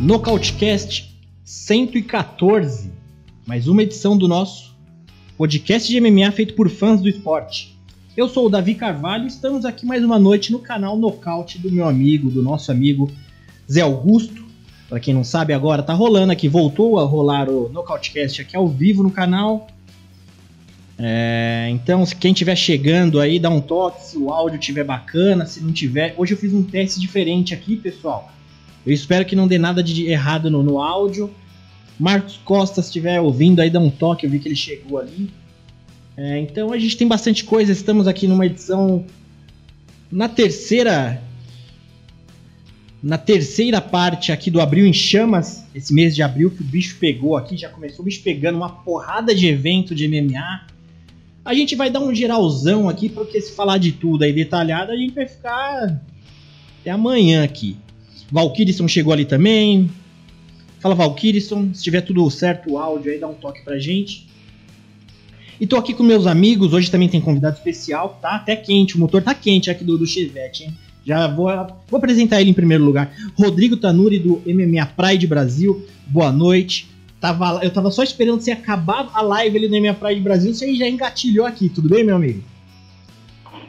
Nocautecast 114, mais uma edição do nosso podcast de MMA feito por fãs do esporte. Eu sou o Davi Carvalho e estamos aqui mais uma noite no canal Nocaute do meu amigo, do nosso amigo Zé Augusto. Para quem não sabe, agora tá rolando aqui, voltou a rolar o Nocautecast aqui ao vivo no canal. É, então, quem estiver chegando aí, dá um toque se o áudio estiver bacana, se não tiver. Hoje eu fiz um teste diferente aqui, pessoal. Eu espero que não dê nada de errado no, no áudio. Marcos Costa, se estiver ouvindo aí, dá um toque, eu vi que ele chegou ali. É, então a gente tem bastante coisa, estamos aqui numa edição na terceira na terceira parte aqui do Abril em Chamas, esse mês de abril que o bicho pegou aqui, já começou o bicho pegando uma porrada de evento de MMA. A gente vai dar um geralzão aqui, porque se falar de tudo aí detalhado, a gente vai ficar até amanhã aqui. Valkyrisson chegou ali também. Fala Valkyrisson, se tiver tudo certo o áudio aí, dá um toque pra gente. E tô aqui com meus amigos, hoje também tem convidado especial, tá até quente, o motor tá quente aqui do, do Chevette, hein? Já vou, vou apresentar ele em primeiro lugar. Rodrigo Tanuri do MMA Pride Brasil, boa noite. Tava, eu tava só esperando você acabar a live ali no MMA Pride Brasil, você já engatilhou aqui, tudo bem, meu amigo?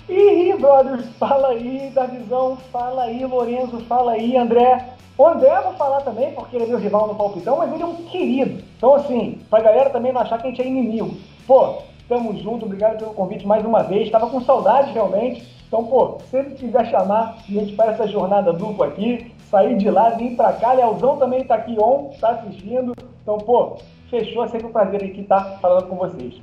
Ih, brothers, fala aí, Davizão, fala aí, Lorenzo, fala aí, André. O André vou falar também, porque ele é meu rival no palpitão, mas ele é um querido. Então, assim, pra galera também não achar que a gente é inimigo. Pô, tamo junto, obrigado pelo convite mais uma vez. Tava com saudade realmente. Então, pô, sempre quiser chamar, a gente faz essa jornada dupla aqui, sair de lá, vir pra cá. Leozão também tá aqui on, tá assistindo. Então, pô, fechou, é sempre um prazer aqui estar tá falando com vocês.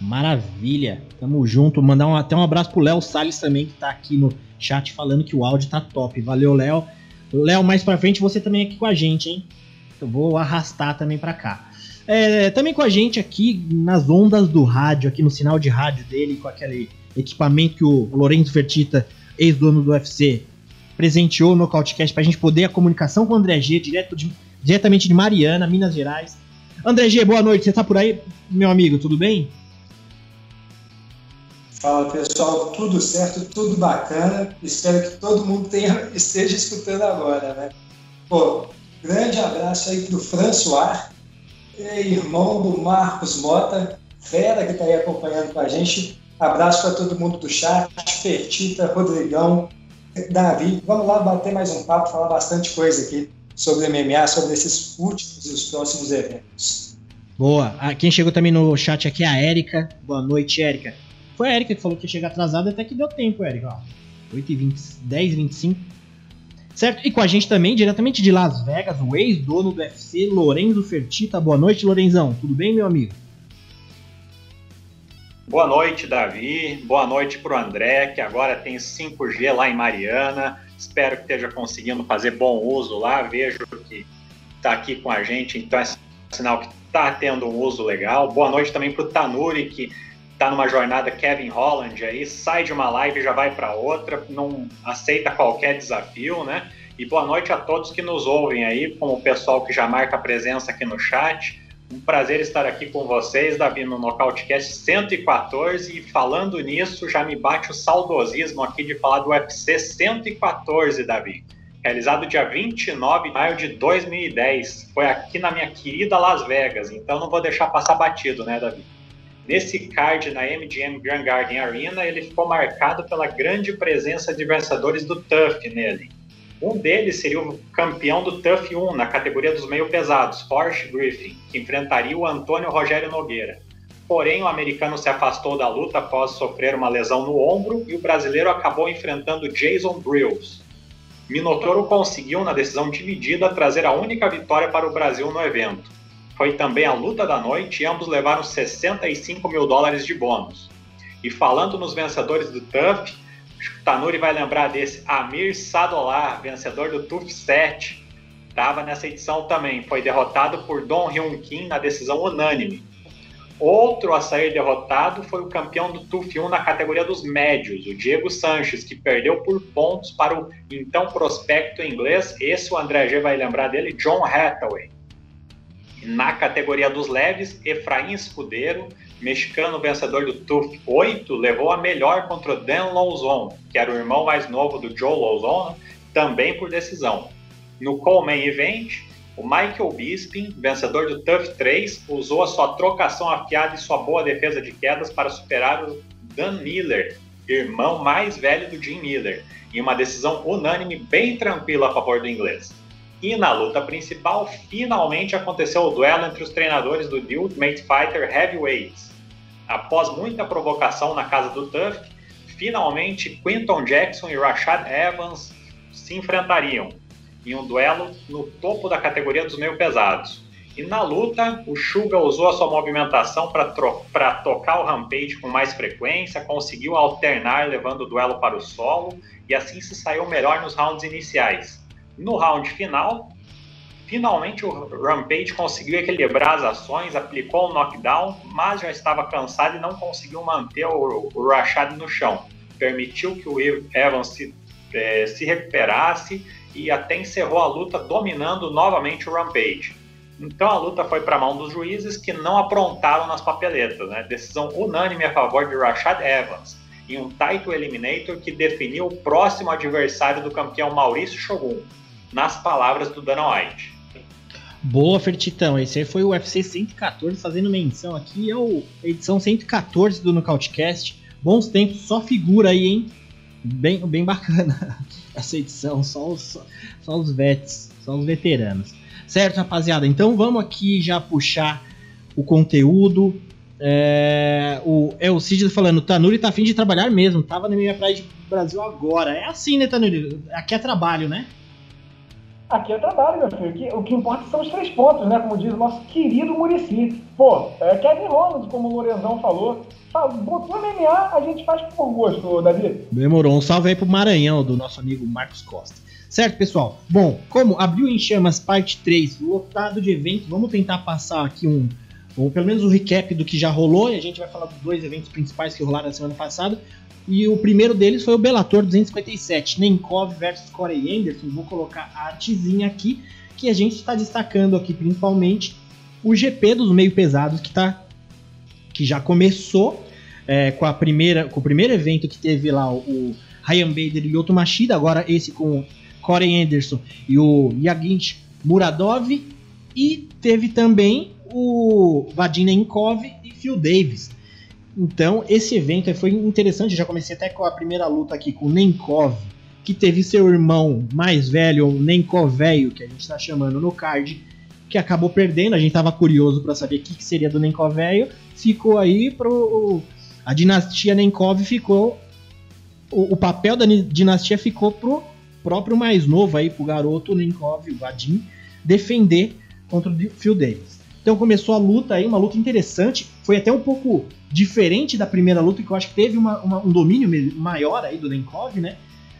Maravilha, tamo junto. Mandar um, até um abraço pro Léo Salles também, que tá aqui no chat falando que o áudio tá top. Valeu, Léo. Léo, mais pra frente você também aqui com a gente, hein? Eu vou arrastar também pra cá. É, também com a gente aqui nas ondas do rádio, aqui no sinal de rádio dele, com aquele equipamento que o Lourenço Fertita, ex-dono do UFC, presenteou no Cautecast pra gente poder a comunicação com o André G, direto de, diretamente de Mariana, Minas Gerais. André G, boa noite, você tá por aí, meu amigo, tudo bem? Fala pessoal, tudo certo, tudo bacana. Espero que todo mundo tenha, esteja escutando agora, né? Pô, grande abraço aí pro François, irmão do Marcos Mota, fera que está aí acompanhando com a gente. Abraço para todo mundo do chat, Fertita, Rodrigão, Davi. Vamos lá bater mais um papo, falar bastante coisa aqui sobre MMA, sobre esses últimos e os próximos eventos. Boa. Ah, quem chegou também no chat aqui é a Érica. Boa noite, Érica. Foi a Érica que falou que ia chegar atrasada, até que deu tempo, Érica. 8h20, 10h25. Certo? E com a gente também, diretamente de Las Vegas, o ex-dono do UFC, Lorenzo Fertita. Boa noite, Lorenzão. Tudo bem, meu amigo? Boa noite, Davi. Boa noite para o André, que agora tem 5G lá em Mariana. Espero que esteja conseguindo fazer bom uso lá. Vejo que está aqui com a gente, então é sinal que está tendo um uso legal. Boa noite também para o Tanuri, que está numa jornada Kevin Holland aí, sai de uma live e já vai para outra, não aceita qualquer desafio, né? E boa noite a todos que nos ouvem aí, como o pessoal que já marca presença aqui no chat. Um prazer estar aqui com vocês, Davi, no Nocautecast 114. E falando nisso, já me bate o saudosismo aqui de falar do UFC 114, Davi. Realizado dia 29 de maio de 2010. Foi aqui na minha querida Las Vegas, então não vou deixar passar batido, né, Davi? Nesse card na MGM Grand Garden Arena, ele ficou marcado pela grande presença de vencedores do TUF nele. Um deles seria o campeão do TUF 1 na categoria dos meio pesados, Forrest Griffin, que enfrentaria o Antônio Rogério Nogueira. Porém, o americano se afastou da luta após sofrer uma lesão no ombro e o brasileiro acabou enfrentando Jason Drills. Minotauro conseguiu, na decisão dividida, trazer a única vitória para o Brasil no evento foi também a luta da noite e ambos levaram 65 mil dólares de bônus. E falando nos vencedores do TUF, Tanuri vai lembrar desse Amir Sadolar, vencedor do TUF 7. Estava nessa edição também, foi derrotado por Don Hyun Kim na decisão unânime. Outro a sair derrotado foi o campeão do TUF 1 na categoria dos médios, o Diego Sanches, que perdeu por pontos para o então prospecto inglês, esse o André G vai lembrar dele, John Hathaway. Na categoria dos leves, Efraim Escudeiro, mexicano vencedor do TUF 8, levou a melhor contra Dan Lauzon, que era o irmão mais novo do Joe Lauzon, também por decisão. No Coleman Event, o Michael Bisping, vencedor do TUF 3, usou a sua trocação afiada e sua boa defesa de quedas para superar o Dan Miller, irmão mais velho do Jim Miller, em uma decisão unânime bem tranquila a favor do inglês. E na luta principal, finalmente aconteceu o duelo entre os treinadores do The Ultimate Fighter Heavyweights. Após muita provocação na casa do Tuff, finalmente Quinton Jackson e Rashad Evans se enfrentariam, em um duelo no topo da categoria dos meio pesados. E na luta, o Suga usou a sua movimentação para tocar o Rampage com mais frequência, conseguiu alternar levando o duelo para o solo e assim se saiu melhor nos rounds iniciais. No round final, finalmente o Rampage conseguiu equilibrar as ações, aplicou um knockdown, mas já estava cansado e não conseguiu manter o, o Rashad no chão. Permitiu que o Evans se, eh, se recuperasse e até encerrou a luta dominando novamente o Rampage. Então a luta foi para a mão dos juízes que não aprontaram nas papeletas, né? Decisão unânime a favor de Rashad Evans em um title eliminator que definiu o próximo adversário do campeão Maurício Shogun, nas palavras do Dana White. Boa, Fertitão. Esse aí foi o UFC 114, fazendo menção aqui é o edição 114 do Nocautecast. Bons tempos, só figura aí, hein? Bem, bem bacana essa edição, só os, só os vets, só os veteranos. Certo, rapaziada? Então vamos aqui já puxar o conteúdo. É, o, é o Cid falando, Tanuri tá afim de trabalhar mesmo, tava na minha praia de Brasil agora. É assim, né, Tanuri? Aqui é trabalho, né? Aqui é trabalho, meu filho. O que, importa são os três pontos, né? Como diz o nosso querido Murici. Pô, é Kevin Holland, como o Lorenzão falou, botou MMA, a gente faz por gosto, Davi. Demorou. Um salve aí pro Maranhão, do nosso amigo Marcos Costa. Certo, pessoal? Bom, como abriu em chamas parte 3, lotado de eventos, vamos tentar passar aqui um, ou pelo menos um recap do que já rolou, e a gente vai falar dos dois eventos principais que rolaram na semana passada. E o primeiro deles foi o Bellator 257, Nenkov versus Corey Anderson. Vou colocar a artezinha aqui, que a gente está destacando aqui principalmente o GP dos meio pesados que tá que já começou é, com a primeira com o primeiro evento que teve lá o, o Ryan Bader e Yoto Machida, agora esse com Corey Anderson e o Yagint Muradov e teve também o Vadim Nenkov e Phil Davis. Então, esse evento foi interessante. Já comecei até com a primeira luta aqui com o Nenkov, que teve seu irmão mais velho, o Nenkov velho, que a gente está chamando no card, que acabou perdendo. A gente estava curioso para saber o que, que, seria do Nenkov velho. Ficou aí pro. A dinastia Nenkov ficou. O, o, papel da dinastia ficou pro próprio mais novo aí, pro garoto Nenkov, o Vadim, defender contra o Phil Davis. Então começou a luta aí, uma luta interessante. Foi até um pouco diferente da primeira luta, que eu acho que teve uma, uma, um domínio maior aí do Nenkov, né?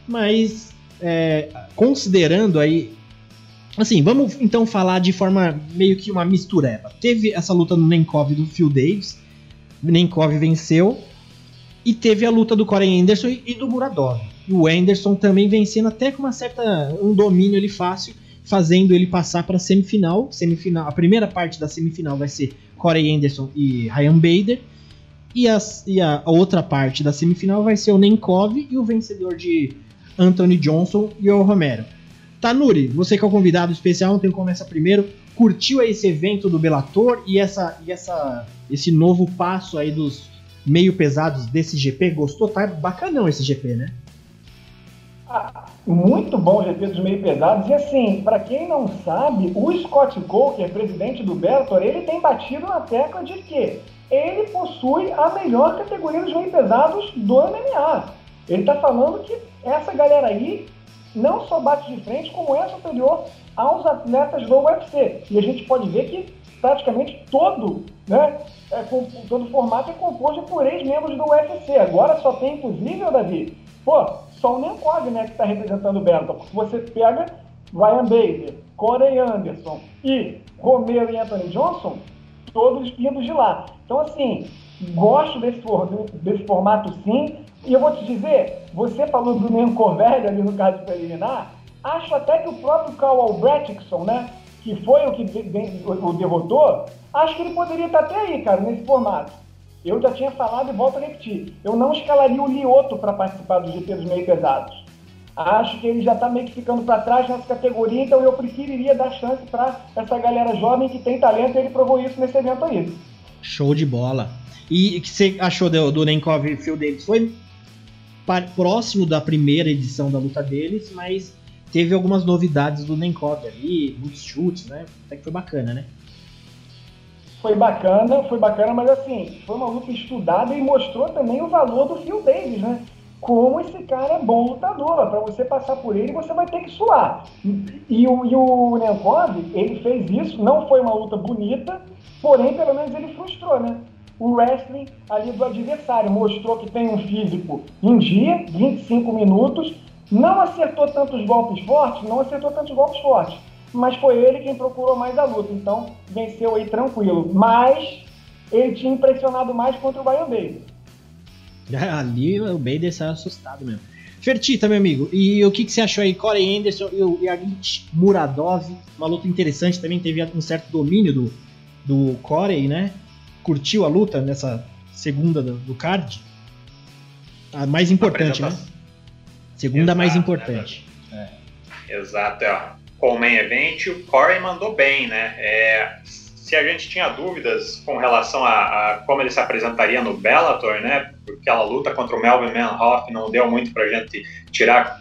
Mas é, considerando aí Assim, vamos então falar de forma meio que uma mistureba. Teve essa luta no Nenkov do Phil Davis. Nenkov venceu. E teve a luta do Corey Anderson e do Muradov. E o Anderson também vencendo até com uma certa um domínio ali fácil, fazendo ele passar para semifinal. Semifinal, a primeira parte da semifinal vai ser Corey Anderson e Ryan Bader. E, e a, a outra parte da semifinal vai ser o Nenkov e o vencedor de Anthony Johnson e o Romero. Tanuri, você que é o convidado especial, não tem como começar primeiro. Curtiu esse evento do Bellator e, essa, e essa, esse novo passo aí dos meio pesados desse GP? Gostou? Tá bacanão esse GP, né? Ah, muito bom o GP dos meio pesados. E assim, para quem não sabe, o Scott Coker, presidente do Bellator, ele tem batido na tecla de que ele possui a melhor categoria dos meio pesados do MMA. Ele está falando que essa galera aí não só bate de frente, como é superior aos atletas do UFC. E a gente pode ver que praticamente todo, né, é, todo o formato é composto por ex-membros do UFC. Agora só tem, inclusive, Davi, pô, só o Nenkov, né, que está representando o Bellator. Você pega Ryan Bader, Corey Anderson e Romero e Anthony Johnson, todos vindos de lá. Então, assim, gosto desse, desse formato sim. E eu vou te dizer, você falou do Nencovelli ali no caso preliminar, acho até que o próprio Carl Albrechtson, né, que foi o que o derrotou, acho que ele poderia estar até aí, cara, nesse formato. Eu já tinha falado e volto a repetir. Eu não escalaria o Lioto para participar do GP dos meio pesados. Acho que ele já está meio que ficando para trás nessa categoria, então eu preferiria dar chance para essa galera jovem que tem talento e ele provou isso nesse evento aí. Show de bola. E o que você achou do, do Nenkov e Phil Davis? Foi próximo da primeira edição da luta deles, mas teve algumas novidades do Nenkov ali, muitos chutes, né? Até que foi bacana, né? Foi bacana, foi bacana, mas assim, foi uma luta estudada e mostrou também o valor do Phil Davis, né? Como esse cara é bom lutador. Para você passar por ele, você vai ter que suar. E o, e o ele fez isso, não foi uma luta bonita, porém, pelo menos ele frustrou, né? O wrestling ali do adversário mostrou que tem um físico em dia, 25 minutos, não acertou tantos golpes fortes, não acertou tantos golpes fortes, mas foi ele quem procurou mais a luta, então venceu aí tranquilo. Mas ele tinha impressionado mais contra o Brian Bader. Ali o Bader saiu assustado mesmo. Fertita, meu amigo, e o que, que você achou aí? Corey Anderson e o Yagit Muradov, uma luta interessante também, teve um certo domínio do, do Corey, né? Curtiu a luta nessa segunda do, do card? A mais importante, né? Segunda Exato, mais importante. Né? É. Exato, é. Com o main event, o Corey mandou bem, né? É, se a gente tinha dúvidas com relação a, a, como ele se apresentaria no Bellator, né? Aquela luta contra o Melvin Manhoff não deu muito para a gente tirar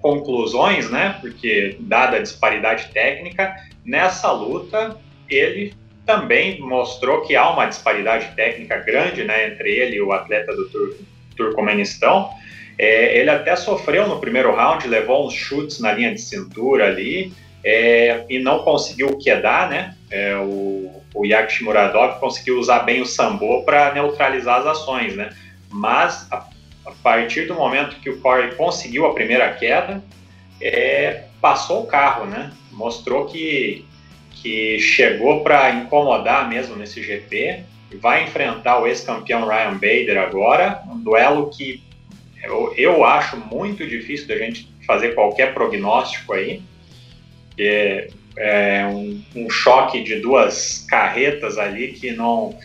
conclusões, né? Porque dada a disparidade técnica, nessa luta ele também mostrou que há uma disparidade técnica grande, né? Entre ele e o atleta do Tur Turcomenistão. É, ele até sofreu no primeiro round, levou uns chutes na linha de cintura ali é, e não conseguiu quedar, né? É, o, o Muradov conseguiu usar bem o sambo para neutralizar as ações, né? Mas a, a, partir do momento que o Corey conseguiu a primeira queda, é, passou o carro, né? Mostrou que, que chegou para incomodar mesmo nesse GP. Vai enfrentar o ex-campeão Ryan Bader agora, um duelo que eu, eu acho muito difícil da gente fazer qualquer prognóstico aí, é, é um, um, choque de duas carretas ali que não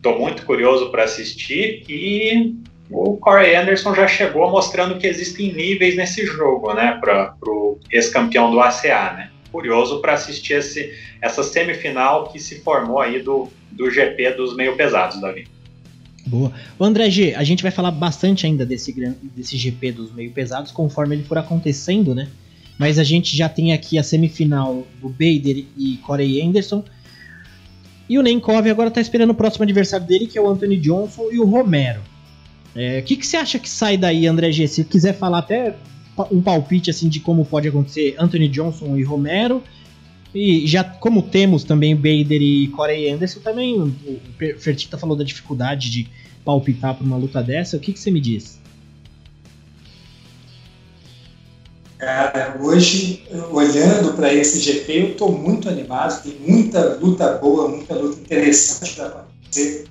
estou muito curioso para assistir e o Corey Anderson já chegou mostrando que existem níveis nesse jogo, né, para o ex-campeão do ACA, né? Curioso para assistir esse, essa semifinal que se formou aí do, do GP dos meio pesados, Davi. Boa. O André G, a gente vai falar bastante ainda desse, desse GP dos meio pesados conforme ele for acontecendo, né? Mas a gente já tem aqui a semifinal do Bader e Corey Anderson. E o Nenkov agora tá esperando o próximo adversário dele, que é o Anthony Johnson e o Romero. É, o que, que você acha que sai daí, André G? Se quiser falar até um palpite assim de como pode acontecer Anthony Johnson e Romero. E já como temos também Bader e Corey Anderson, também o Fertita falou da dificuldade de palpitar para uma luta dessa. O que, que você me diz? Cara, hoje, olhando para esse GP, eu estou muito animado. Tem muita luta boa, muita luta interessante para acontecer.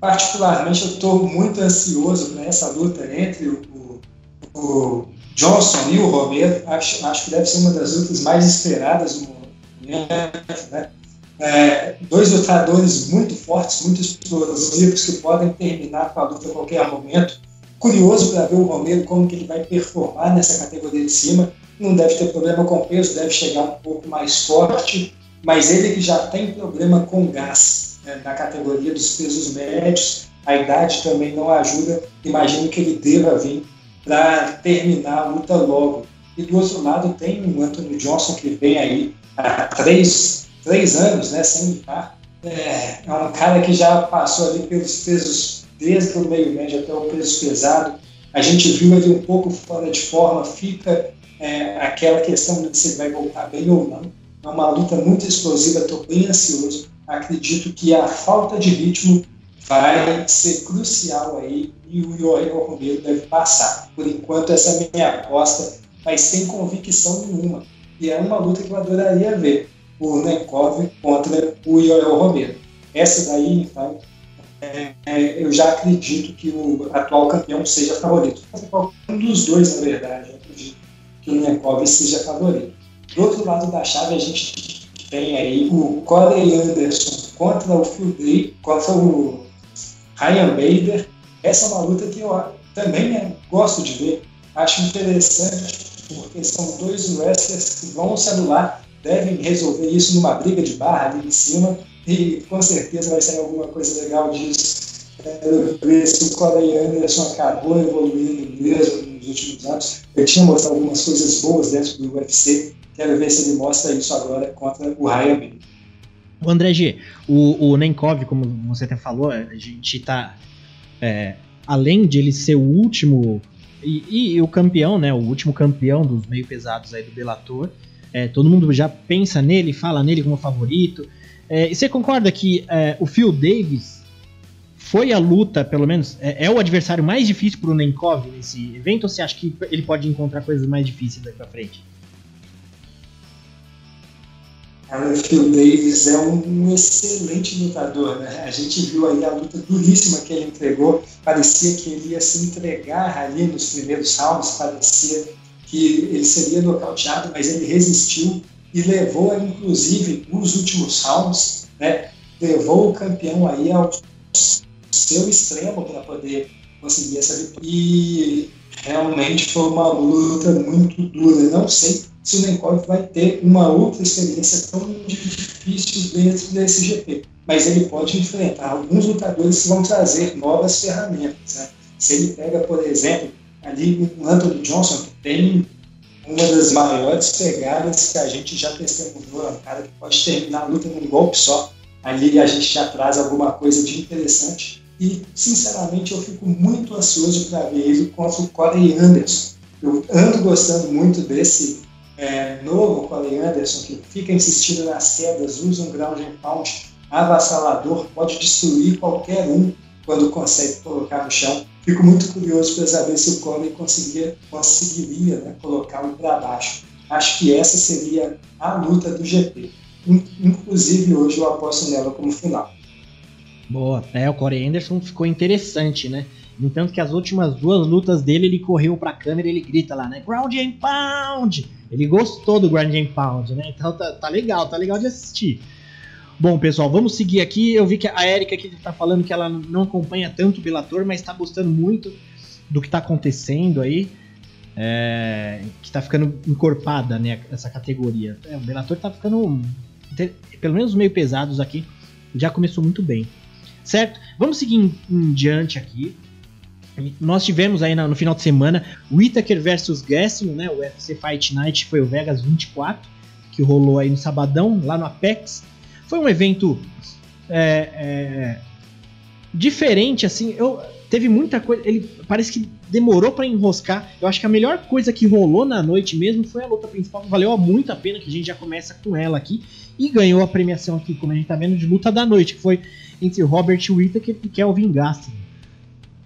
Particularmente, eu estou muito ansioso para essa luta entre o, o, Johnson e o Romero. Acho, acho que deve ser uma das lutas mais esperadas do né? É, dois lutadores muito fortes, muito explosivos, que podem terminar com a luta a qualquer momento. Curioso para ver o Romero como que ele vai performar nessa categoria de cima. Não deve ter problema com peso, deve chegar um pouco mais forte, mas ele que já tem problema com gás né, na categoria dos pesos médios, a idade também não ajuda. Imagino que ele deva vir para terminar a luta logo. E do outro lado tem o Anthony Johnson que vem aí há três, três anos, né, sem lutar. É, é um cara que já passou ali pelos pesos desde o meio médio até o peso pesado. A gente viu ele um pouco fora de forma, fica é, aquela questão de se vai voltar bem ou não. É uma luta muito explosiva, estou bem ansioso. Acredito que a falta de ritmo vai ser crucial aí e o Yoel Romero deve passar. Por enquanto, essa é minha aposta, mas sem convicção nenhuma. E é uma luta que eu adoraria ver, o Nenkov contra o Yoel Romero. essa daí, então, é, é, eu já acredito que o atual campeão seja favorito. Um dos dois, na verdade, eu acredito que o Nenkov seja favorito. Do outro lado da chave, a gente tem aí o Corey Anderson contra o Phil Day, contra o Ryan Bader. Essa é uma luta que eu também né, gosto de ver. Acho interessante, porque são dois wrestlers que vão se anular, devem resolver isso numa briga de barra ali em cima e com certeza vai sair alguma coisa legal disso. Quero ver se o Corey Anderson acabou evoluindo mesmo nos últimos anos. Eu tinha mostrado algumas coisas boas dentro do UFC. Quero ver se ele mostra isso agora contra o Ryan. O André G, o, o Nenkov, como você até falou, a gente tá. É, além de ele ser o último. E, e, o campeão, né? O último campeão dos meio pesados aí do Bellator. É, todo mundo já pensa nele, fala nele como favorito. É, e você concorda que é, o Phil Davis foi a luta, pelo menos, é, é o adversário mais difícil para o Nenkov nesse evento? Ou você acha que ele pode encontrar coisas mais difíceis daqui para frente? O Phil Davis é um, excelente lutador, né? A gente viu aí a luta duríssima que ele entregou. Parecia que ele ia se entregar ali nos primeiros rounds, parecia que ele seria nocauteado, mas ele resistiu e levou, inclusive, nos últimos rounds, né, levou o campeão aí ao seu extremo para poder conseguir essa vitória. E realmente foi uma luta muito dura. Não sei se o Nenkov vai ter uma outra experiência tão difícil dentro desse GP, mas ele pode enfrentar alguns lutadores que vão trazer novas ferramentas. Né? Se ele pega, por exemplo, ali o Anthony Johnson, que tem uma das maiores pegadas que a gente já testemunhou, é um cara que pode terminar a luta num golpe só. Ali a gente já traz alguma coisa de interessante. E, sinceramente, eu fico muito ansioso para ver ele contra o Corey Anderson. Eu ando gostando muito desse é, novo Corey Anderson, que fica insistindo nas quedas, usa um ground and pound avassalador, pode destruir qualquer um quando consegue colocar no chão. Fico muito curioso para saber se o Corey conseguiria, conseguiria né, colocá-lo para baixo. Acho que essa seria a luta do GP. Inclusive, hoje eu aposto nela como final. Boa. É, o Corey Anderson ficou interessante, né? No entanto que as últimas duas lutas dele, ele correu pra câmera e ele grita lá, né? Ground and Pound! Ele gostou do Ground and Pound, né? Então tá, tá legal, tá legal de assistir. Bom, pessoal, vamos seguir aqui. Eu vi que a Erika aqui tá falando que ela não acompanha tanto o Bellator, mas tá gostando muito do que tá acontecendo aí. É, que tá ficando encorpada, né, essa categoria. É, o Bellator tá ficando, pelo menos meio pesados aqui, já começou muito bem. Certo? Vamos seguir em, em diante aqui. Nós tivemos aí no, final de semana o Itaker versus Gassim, né, o UFC Fight Night foi o Vegas 24, que rolou aí no sabadão, lá no Apex. Foi um evento é, é, diferente, assim. Eu, teve muita coisa. Ele parece que demorou para enroscar. Eu acho que a melhor coisa que rolou na noite mesmo foi a luta principal. Valeu muito a pena que a gente já começa com ela aqui. E ganhou a premiação aqui, como a gente tá vendo, de luta da noite, que foi entre Robert Whittaker e Kelvin Gastelum.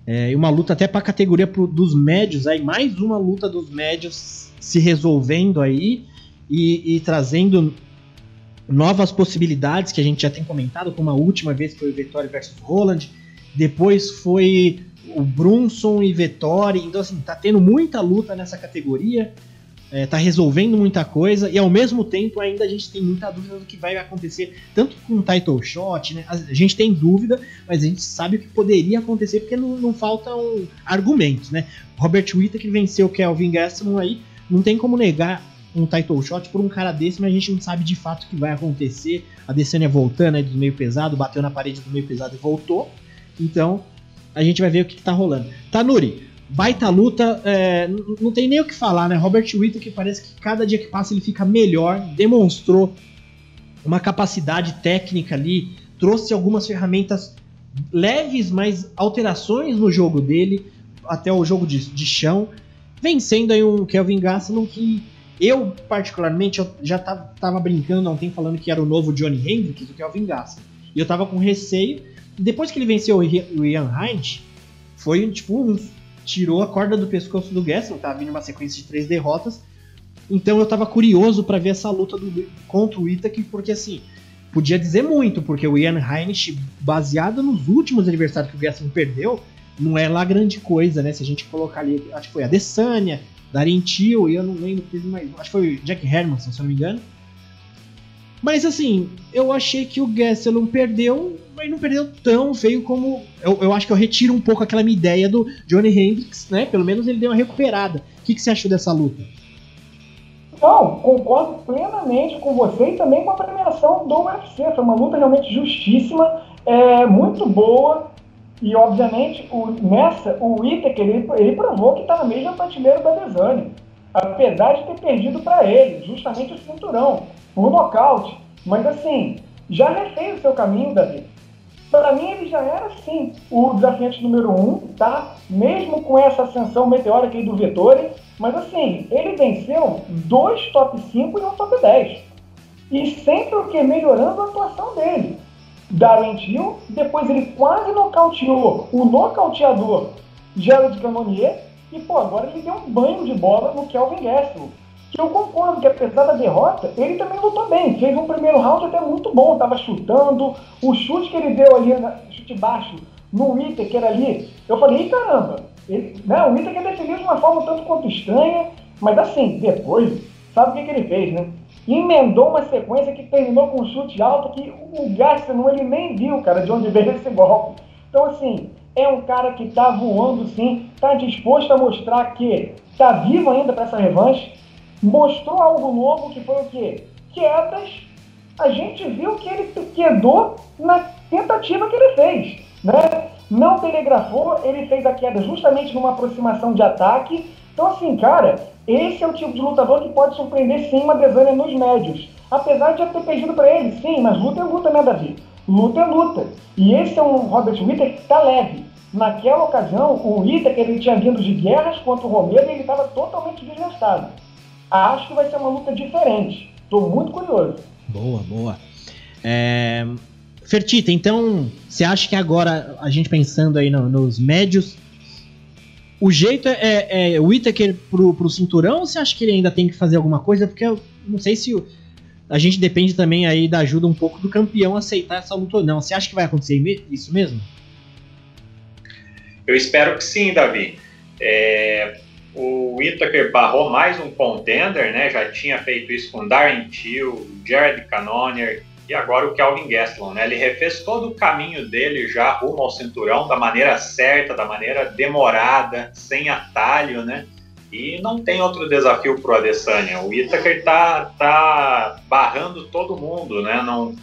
É, uma luta até para a categoria pro, dos médios, aí mais uma luta dos médios se resolvendo aí e, e trazendo novas possibilidades que a gente já tem comentado, como a última vez foi o Vettori versus Roland, depois foi o Brunson e Vettori, então assim, tá tendo muita luta nessa categoria, é, tá resolvendo muita coisa, e ao mesmo tempo ainda a gente tem muita dúvida do que vai acontecer, tanto com o title shot, né? A gente tem dúvida, mas a gente sabe o que poderia acontecer, porque não, não faltam argumentos, né? Robert Whittaker venceu o Kelvin Gastelum aí, não tem como negar um title shot por um cara desse, mas a gente não sabe de fato o que vai acontecer. A Decênia voltando aí do meio pesado, bateu na parede do meio pesado e voltou. Então, a gente vai ver o que, que tá rolando. Tanuri, baita luta, é, não tem nem o que falar, né? Robert Whittaker que parece que cada dia que passa ele fica melhor, demonstrou uma capacidade técnica ali, trouxe algumas ferramentas leves, mas alterações no jogo dele, até o jogo de, de chão, vencendo aí um Kelvin Gastelum que eu, particularmente, eu já tava, brincando ontem falando que era o novo Johnny Hendricks, o Kelvin Gastelum. E eu tava com receio. Depois que ele venceu o Ian Heinz, foi tipo um, tirou a corda do pescoço do Gastelum, tava vindo uma sequência de três derrotas. Então eu tava curioso para ver essa luta do, contra o Itachi, porque assim, podia dizer muito, porque o Ian Heinrich, baseado nos últimos adversários que o Gastelum perdeu, não é lá grande coisa, né? Se a gente colocar ali, acho que foi a Desânia, Darren Till, e eu não lembro, mais, acho que foi Jack Hermanson, se eu não me engano. Mas assim, eu achei que o Gastelum perdeu, mas não perdeu tão feio como. Eu, eu acho que eu retiro um pouco aquela minha ideia do Johnny Hendricks, né? Pelo menos ele deu uma recuperada. O que, que você achou dessa luta? Não, concordo plenamente com você e também com a premiação do UFC. Foi uma luta realmente justíssima, é, muito boa. E, obviamente, o, nessa, o Itaker, ele, ele provou que está na mesma prateleira da Desane. Apesar de ter perdido para ele, justamente o cinturão, por nocaute. Mas, assim, já refez o seu caminho, Davi. Para mim, ele já era, sim, o desafiante número um, tá? Mesmo com essa ascensão meteórica aí do Vettori. Mas, assim, ele venceu dois top 5 e um top 10. E sempre o que? Melhorando a atuação dele. Darren Till, depois ele quase nocauteou o nocauteador Gerald Cannonier, e pô, agora ele deu um banho de bola no Kelvin Gastelum. Que eu concordo que apesar da derrota, ele também lutou bem. Fez um primeiro round até muito bom, tava chutando. O chute que ele deu ali, chute baixo, no que era ali, eu falei, caramba, ele, né, o Whittaker defendeu de uma forma tanto quanto estranha, mas assim, depois, sabe o que, que ele fez, né? Emendou uma sequência que terminou com um chute alto que o Gaston ele nem viu, cara, de onde veio esse golpe. Então, assim, é um cara que tá voando sim, tá disposto a mostrar que tá vivo ainda para essa revanche, mostrou algo novo que foi o quê? Quedas. A gente viu que ele quedou na tentativa que ele fez, né? Não telegrafou, ele fez a queda justamente numa aproximação de ataque. Então, assim, cara, esse é o tipo de lutador que pode surpreender sim uma Desânia nos médios. Apesar de já ter perdido para ele, sim, mas luta é luta, né, Davi? Luta é luta. E esse é um Robert Whittaker que está leve. Naquela ocasião, o Whittaker ele tinha vindo de guerras contra o Romero e ele estava totalmente desgastado. Acho que vai ser uma luta diferente. Estou muito curioso. Boa, boa. É... Fertita, então, você acha que agora, a gente pensando aí no, nos médios, o jeito é, é, é o Whittaker pro, pro cinturão ou você acha que ele ainda tem que fazer alguma coisa? Porque eu não sei se o, a gente depende também aí da ajuda um pouco do campeão aceitar essa luta ou não. Você acha que vai acontecer isso mesmo? Eu espero que sim, Davi. É, o Whittaker barrou mais um contender, né? Já tinha feito isso com Darren Till, Jared Cannonier, e agora o Kelvin Gastelum, né? Ele refez todo o caminho dele já rumo ao cinturão da maneira certa, da maneira demorada, sem atalho, né? E não tem outro desafio para o Adesanya. O Itaker tá, tá barrando todo mundo, né? Não,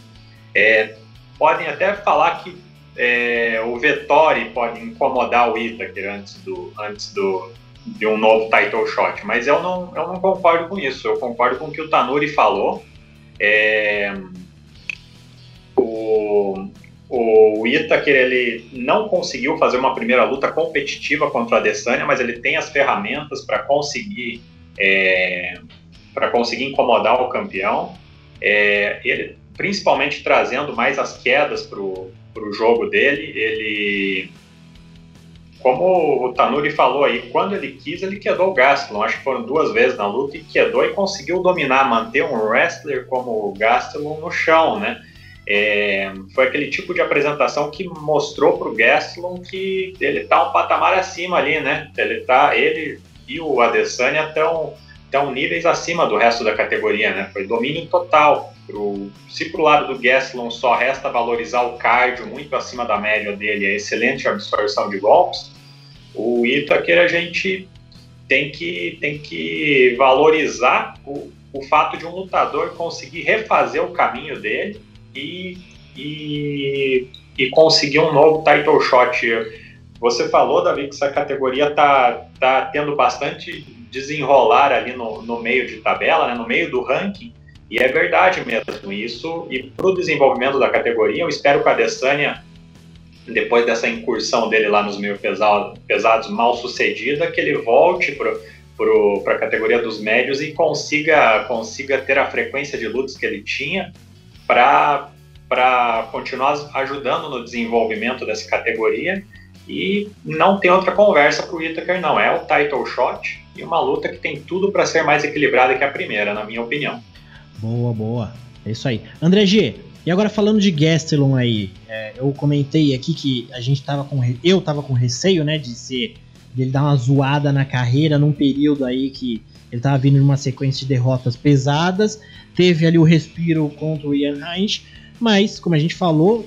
é, podem até falar que é, o Vettori pode incomodar o Itaker antes do, antes do, de um novo title shot, mas eu não, eu não concordo com isso. Eu concordo com o que o Tanuri falou. É, o, Itaker ele não conseguiu fazer uma primeira luta competitiva contra a Adesanya, mas ele tem as ferramentas para conseguir é, para conseguir incomodar o campeão. É, ele principalmente trazendo mais as quedas para o jogo dele. Ele, como o Tanuri falou aí, quando ele quis, ele quedou o Gastelum. Acho que foram duas vezes na luta e quedou e conseguiu dominar, manter um wrestler como o Gastelum no chão, né? É, foi aquele tipo de apresentação que mostrou para o Gastelum que ele está um patamar acima ali, né? Ele tá, ele e o Adesanya estão estão níveis acima do resto da categoria, né? Foi domínio total. Pro, se pro lado do Gastelum só resta valorizar o cardio muito acima da média dele, a excelente absorção de golpes, o Itaker a gente tem que, tem que valorizar o, o fato de um lutador conseguir refazer o caminho dele e, e, e conseguir um novo title shot. Você falou, Davi, que essa categoria está tá tendo bastante desenrolar ali no, no meio de tabela, né, no meio do ranking, e é verdade mesmo isso. E para o desenvolvimento da categoria, eu espero que a Adesanya, depois dessa incursão dele lá nos meio pesado, pesados mal sucedida, que ele volte para a categoria dos médios e consiga, consiga ter a frequência de lutas que ele tinha para continuar ajudando no desenvolvimento dessa categoria. E não tem outra conversa para o Itaker, não. É o title shot e uma luta que tem tudo para ser mais equilibrada que a primeira, na minha opinião. Boa, boa. É isso aí. André G, E agora falando de Gastelum aí, é, eu comentei aqui que a gente tava com. Eu tava com receio, né, de ser. dele dar uma zoada na carreira num período aí que ele tava vindo numa sequência de derrotas pesadas. Teve ali o respiro contra o Ian Heinz, mas, como a gente falou,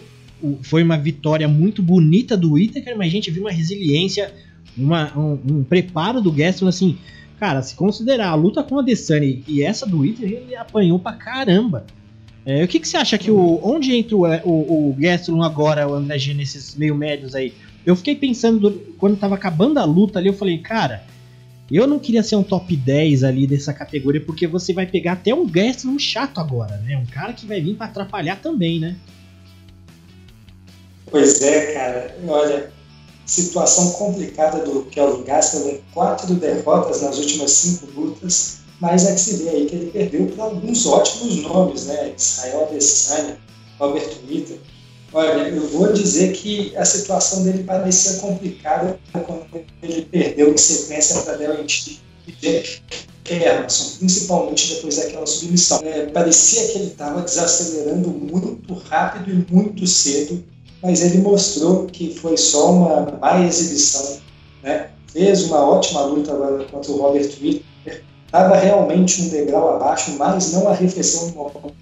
foi uma vitória muito bonita do Whittaker, mas a gente viu uma resiliência, uma, um, um preparo do Gastelum, assim, cara, se considerar a luta com a Adesanya e essa do Whittaker, ele apanhou pra caramba. É, o que, que você acha que o. Onde entra o, o, o agora, o André G, nesses meio médios aí? Eu fiquei pensando, quando tava acabando a luta ali, eu falei, cara, eu não queria ser um top 10 ali dessa categoria, porque você vai pegar até um Gastelum chato agora, né? Um cara que vai vir para atrapalhar também, né? Pois é, cara. Olha, situação complicada do Kelvin Gastelum. Quatro derrotas nas últimas cinco lutas mas é que se vê aí que ele perdeu para alguns ótimos nomes, né? Israel Adesanya, Robert Witter. Olha, eu vou dizer que a situação dele parecia complicada quando ele perdeu em sequência para Valentim e Jack Hermanson, principalmente depois daquela submissão. É, parecia que ele estava desacelerando muito rápido e muito cedo, mas ele mostrou que foi só uma má exibição. Né? Fez uma ótima luta agora contra o Robert Witter, estava realmente um degrau abaixo, mas não arrefeceu em momento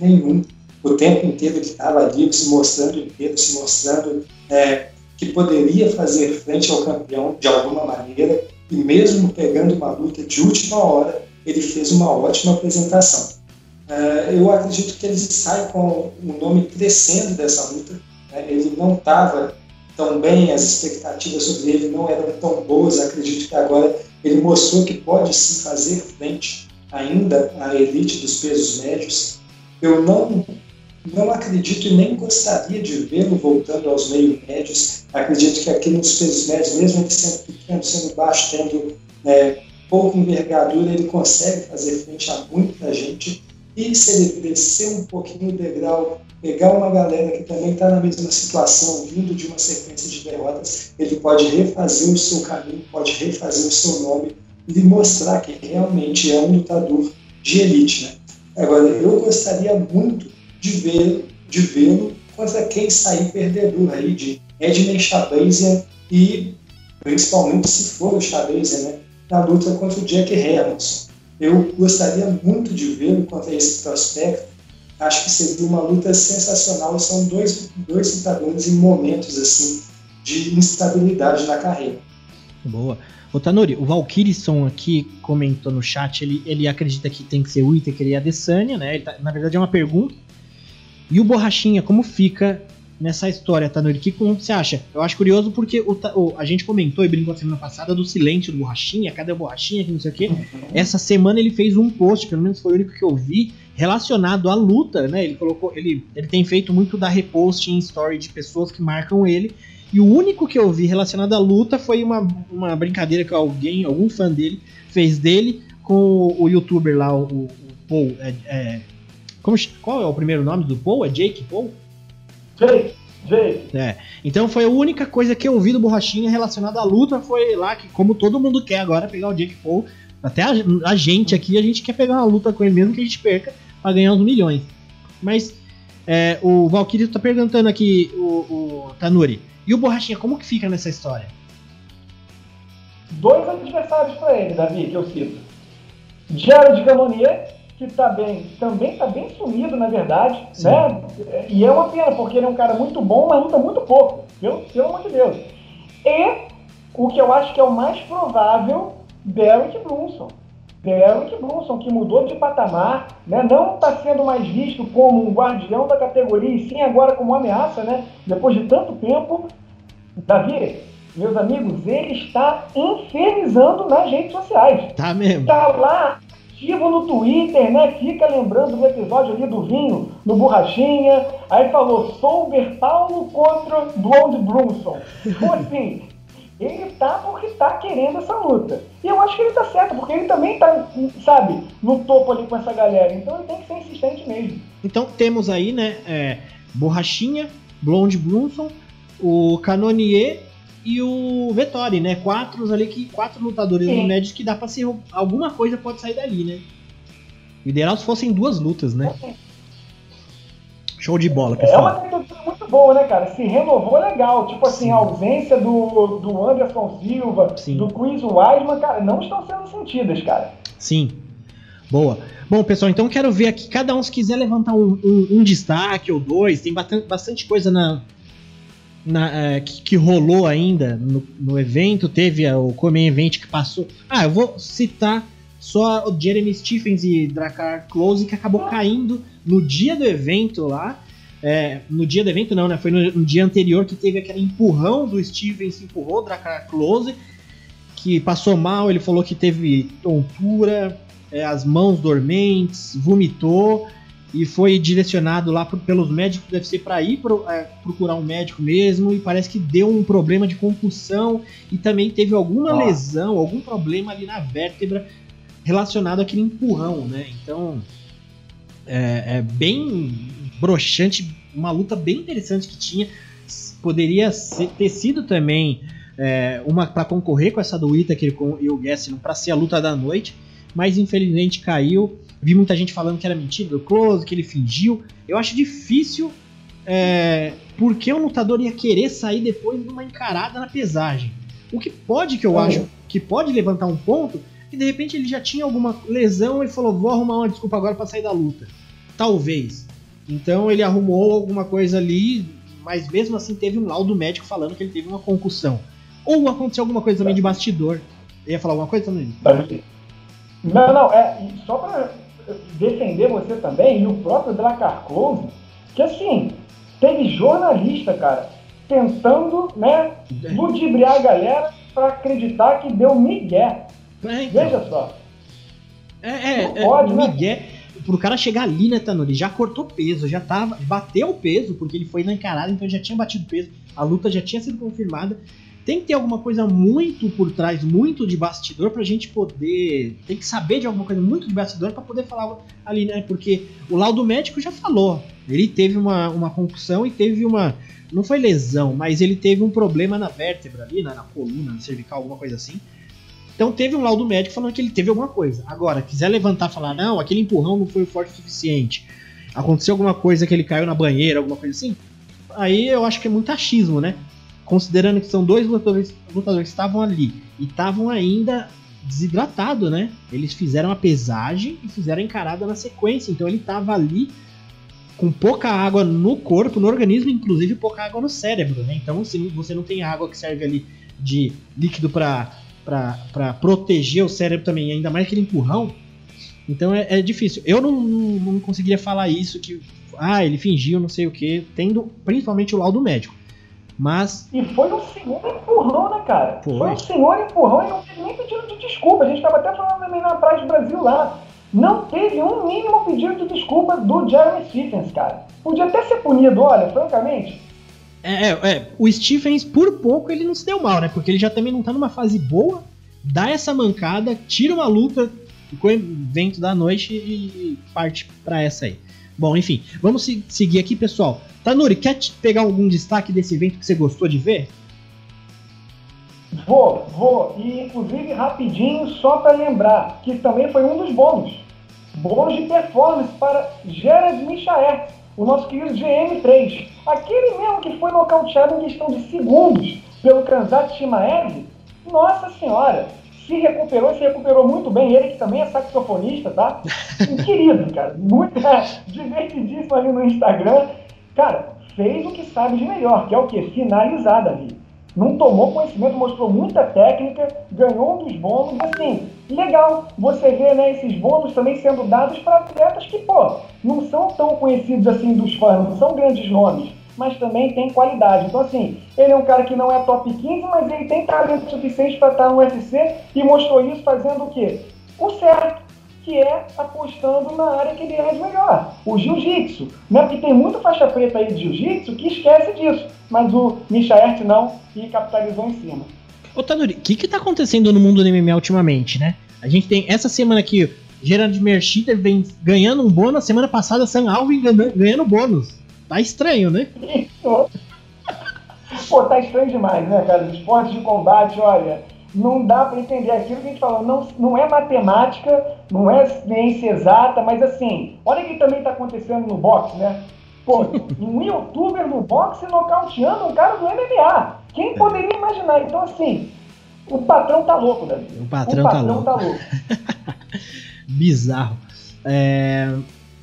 nenhum. O tempo inteiro ele estava ali se mostrando inteiro, se mostrando é, que poderia fazer frente ao campeão de alguma maneira, e mesmo pegando uma luta de última hora, ele fez uma ótima apresentação. É, eu acredito que ele sai com o nome crescendo dessa luta. Né? Ele não estava tão bem, as expectativas sobre ele não eram tão boas. Acredito que agora ele mostrou que pode sim fazer frente ainda à elite dos pesos médios. Eu não, não acredito e nem gostaria de vê-lo voltando aos meio médios. Acredito que aqui nos pesos médios, mesmo ele sendo pequeno, sendo baixo, tendo é, pouca envergadura, ele consegue fazer frente a muita gente. E se ele descer um pouquinho o degrau pegar uma galera que também está na mesma situação, vindo de uma sequência de derrotas, ele pode refazer o seu caminho, pode refazer o seu nome e mostrar que realmente é um lutador de elite. Né? Agora, eu gostaria muito de ver de vê-lo contra quem sair perdedor aí, de Edmund Shabazian e principalmente se for o Shabazian, né, na luta contra o Jack Hermanson. Eu gostaria muito de vê-lo contra esse prospecto, acho que seria uma luta sensacional. São dois, dois lutadores em momentos assim de instabilidade na carreira. Boa. O Tanuri, o Valkyrisson aqui comentou no chat, ele, ele acredita que tem que ser o Whittaker e a Adesanya, né? Tá, na verdade é uma pergunta. E o Borrachinha, como fica nessa história, Tanuri? Que como você acha? Eu acho curioso porque o, o, a gente comentou e brincou semana passada do silêncio do Borrachinha, cadê o Borrachinha, que não sei o quê. Essa semana ele fez um post, pelo menos foi o único que eu vi, relacionado à luta, né? Ele colocou, ele, ele tem feito muito da repost em story de pessoas que marcam ele. E o único que eu vi relacionado à luta foi uma, uma brincadeira que alguém, algum fã dele, fez dele com o, o youtuber lá, o, o Paul. É, é, como, qual é o primeiro nome do Paul? É Jake Paul? Jake. Jake. É. Então foi a única coisa que eu vi do Borrachinha relacionada à luta. Foi lá que, como todo mundo quer agora, pegar o Jake Paul. Até a, a gente aqui, a gente quer pegar uma luta com ele mesmo que a gente perca para ganhar uns milhões. Mas é, o Valkyrie tá perguntando aqui, o, o, Tanuri, e o Borrachinha, como que fica nessa história? Dois adversários para ele, Davi, que eu cito. Jared Gamonier, que tá bem, também está bem sumido, na verdade, Sim. né? E é uma pena, porque ele é um cara muito bom, mas luta muito pouco, pelo, pelo amor de Deus. E o que eu acho que é o mais provável, Derek Brunson Derek Brunson, que mudou de patamar, né, não está sendo mais visto como um guardião da categoria, e sim agora como ameaça, né, depois de tanto tempo. Davi, meus amigos, ele está infernizando nas redes sociais. Tá mesmo. Está lá ativo no Twitter, né? Fica lembrando do episódio ali do vinho, no Borrachinha. Aí falou Souber Paulo contra Blonde Brunson. Tipo assim, ele tá porque tá querendo essa luta. E eu acho que ele tá certo, porque ele também tá, sabe, no topo ali com essa galera. Então ele tem que ser insistente mesmo. Então temos aí, né, é, Borrachinha, Blonde Brunson, o Canonier e o Vettori, né? Quatro ali que quatro lutadores Sim. médios que dá para ser alguma coisa pode sair dali, né? O ideal se fossem duas lutas, né? Show de bola, É pessoal. uma candidatura muito boa, né, cara? Se renovou legal. Tipo assim, a ausência do, do Anderson Silva, Sim. do Chris Wiseman, cara, não estão sendo sentidas, cara. Sim. Boa. Bom, pessoal, então quero ver aqui, cada um se quiser levantar um, um- um destaque ou dois, tem bastante, bastante coisa na, na, é, que, que rolou ainda no, no evento, teve o Come Event que passou. Ah, eu vou citar só o Jeremy Stephens e Dracar Close, que acabou caindo no dia do evento lá. É, no dia do evento não, né? Foi no, no dia anterior que teve aquele empurrão do Stephens, empurrou o Dracar Close, que passou mal, ele falou que teve tontura, é, as mãos dormentes, vomitou e foi direcionado lá por- pelos médicos do UFC para ir pro- é, procurar um médico mesmo e parece que deu um problema de concussão e também teve alguma lesão, algum problema ali na vértebra relacionado àquele empurrão, né? Então é, é bem broxante, uma luta bem interessante que tinha. Poderia ser- ter sido também é, uma para concorrer com essa do Whittaker com- e o Gastelum para ser a luta da noite, mas infelizmente caiu. Vi muita gente falando que era mentira do Close, que ele fingiu. Eu acho difícil é, porque um lutador ia querer sair depois de uma encarada na pesagem. O que pode, que eu Uhum. acho, que pode levantar um ponto, que de repente ele já tinha alguma lesão e falou: vou arrumar uma desculpa agora para sair da luta. Talvez. Então ele arrumou alguma coisa ali, mas mesmo assim teve um laudo médico falando que ele teve uma concussão. Ou aconteceu alguma coisa também de bastidor. Ia falar alguma coisa também? Não, não, é, só para defender você também, e o próprio Dracar Close, que assim, teve jornalista, cara, tentando, né, ludibriar a galera para acreditar que deu migué. É, então. Veja só. É, é, Não é, pode, o né? Miguel, pro cara chegar ali, né, Tanuri, já cortou peso, já tava, bateu o peso, porque ele foi na encarada, então já tinha batido peso, a luta já tinha sido confirmada. Tem que ter alguma coisa muito por trás, muito de bastidor pra gente poder, tem que saber de alguma coisa muito de bastidor pra poder falar ali, né, porque o laudo médico já falou, ele teve uma, uma concussão e teve uma, não foi lesão, mas ele teve um problema na vértebra ali, na, na coluna, na cervical, alguma coisa assim. Então teve um laudo médico falando que ele teve alguma coisa. Agora, quiser levantar e falar, não, aquele empurrão não foi forte o suficiente. Aconteceu alguma coisa que ele caiu na banheira, alguma coisa assim. Aí eu acho que é muito achismo, né? Considerando que são dois lutadores, lutadores que estavam ali e estavam ainda desidratados, né? Eles fizeram a pesagem e fizeram a encarada na sequência. Então ele estava ali com pouca água no corpo, no organismo, inclusive pouca água no cérebro, né? Então se você não tem água que serve ali de líquido para para proteger o cérebro também, ainda mais aquele empurrão. Então é, é difícil. Eu não, não, não conseguiria falar isso que ah, ele fingiu, não sei o que, tendo principalmente o laudo médico. Mas E foi um senhor empurrão, né, cara? Foi. um senhor empurrão e não teve nem pedido de desculpa. A gente estava até falando também na Praia do Brasil lá. Não teve um mínimo pedido de desculpa do Jeremy Stephens, cara. Podia até ser punido, olha, francamente. é, é, é, o Stephens, por pouco, ele não se deu mal, né? Porque ele já também não tá numa fase boa, dá essa mancada, tira uma luta com o evento da noite e parte pra essa aí. Bom, enfim, vamos se- seguir aqui, pessoal. Tanuri, quer pegar algum destaque desse evento que você gostou de ver? Vou, vou. E inclusive rapidinho, só para lembrar, que também foi um dos bônus. Bônus de performance para Gerard Michael, o nosso querido GM3. Aquele mesmo que foi nocauteado em questão de segundos pelo Kanzat Shimaev. Nossa senhora! Se recuperou, se recuperou muito bem. Ele que também é saxofonista, tá? Um querido, cara. Muito é, divertidíssimo ali no Instagram. Cara, fez o que sabe de melhor, que é o quê? Finalizar, Davi não tomou conhecimento, mostrou muita técnica, ganhou um dos bônus, assim, legal você vê né, esses bônus também sendo dados para atletas que, pô, não são tão conhecidos assim dos fãs, não são grandes nomes, mas também tem qualidade. Então, assim, ele é um cara que não é top 15, mas ele tem talento suficiente para estar no UFC e mostrou isso fazendo o quê? O certo, que é apostando na área que ele é de melhor, o jiu-jitsu. Né? Porque tem muita faixa preta aí de jiu-jitsu que esquece disso, mas o Michaert não e capitalizou em cima. Ô Tanuri, o que que tá acontecendo no mundo do MMA ultimamente, né? A gente tem essa semana aqui, Gerard Merchita vem ganhando um bônus, semana passada Sam Alvin ganhando, bônus. Tá estranho, né? Pô, tá estranho demais, né, cara? Os esportes de combate, olha, não dá pra entender aquilo que a gente falou. Não, não é matemática, não é ciência exata, mas assim, olha o que também tá acontecendo no boxe, né? Pô, um youtuber no boxe nocauteando um cara do MMA. Quem poderia imaginar? Então, assim, o patrão tá louco, Davi. O patrão, o patrão tá, louco. Tá louco. Bizarro. É,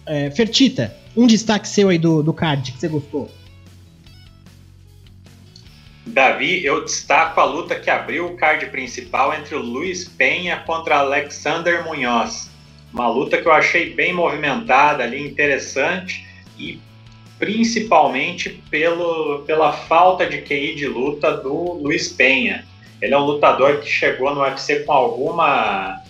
é, Fertita, um destaque seu aí do, do card que você gostou. Davi, eu destaco a luta que abriu o card principal entre o Luiz Penha contra Alexander Munhoz. Uma luta que eu achei bem movimentada ali, interessante e principalmente pelo, pela falta de QI de luta do Luiz Penha. Ele é um lutador que chegou no UFC com alguma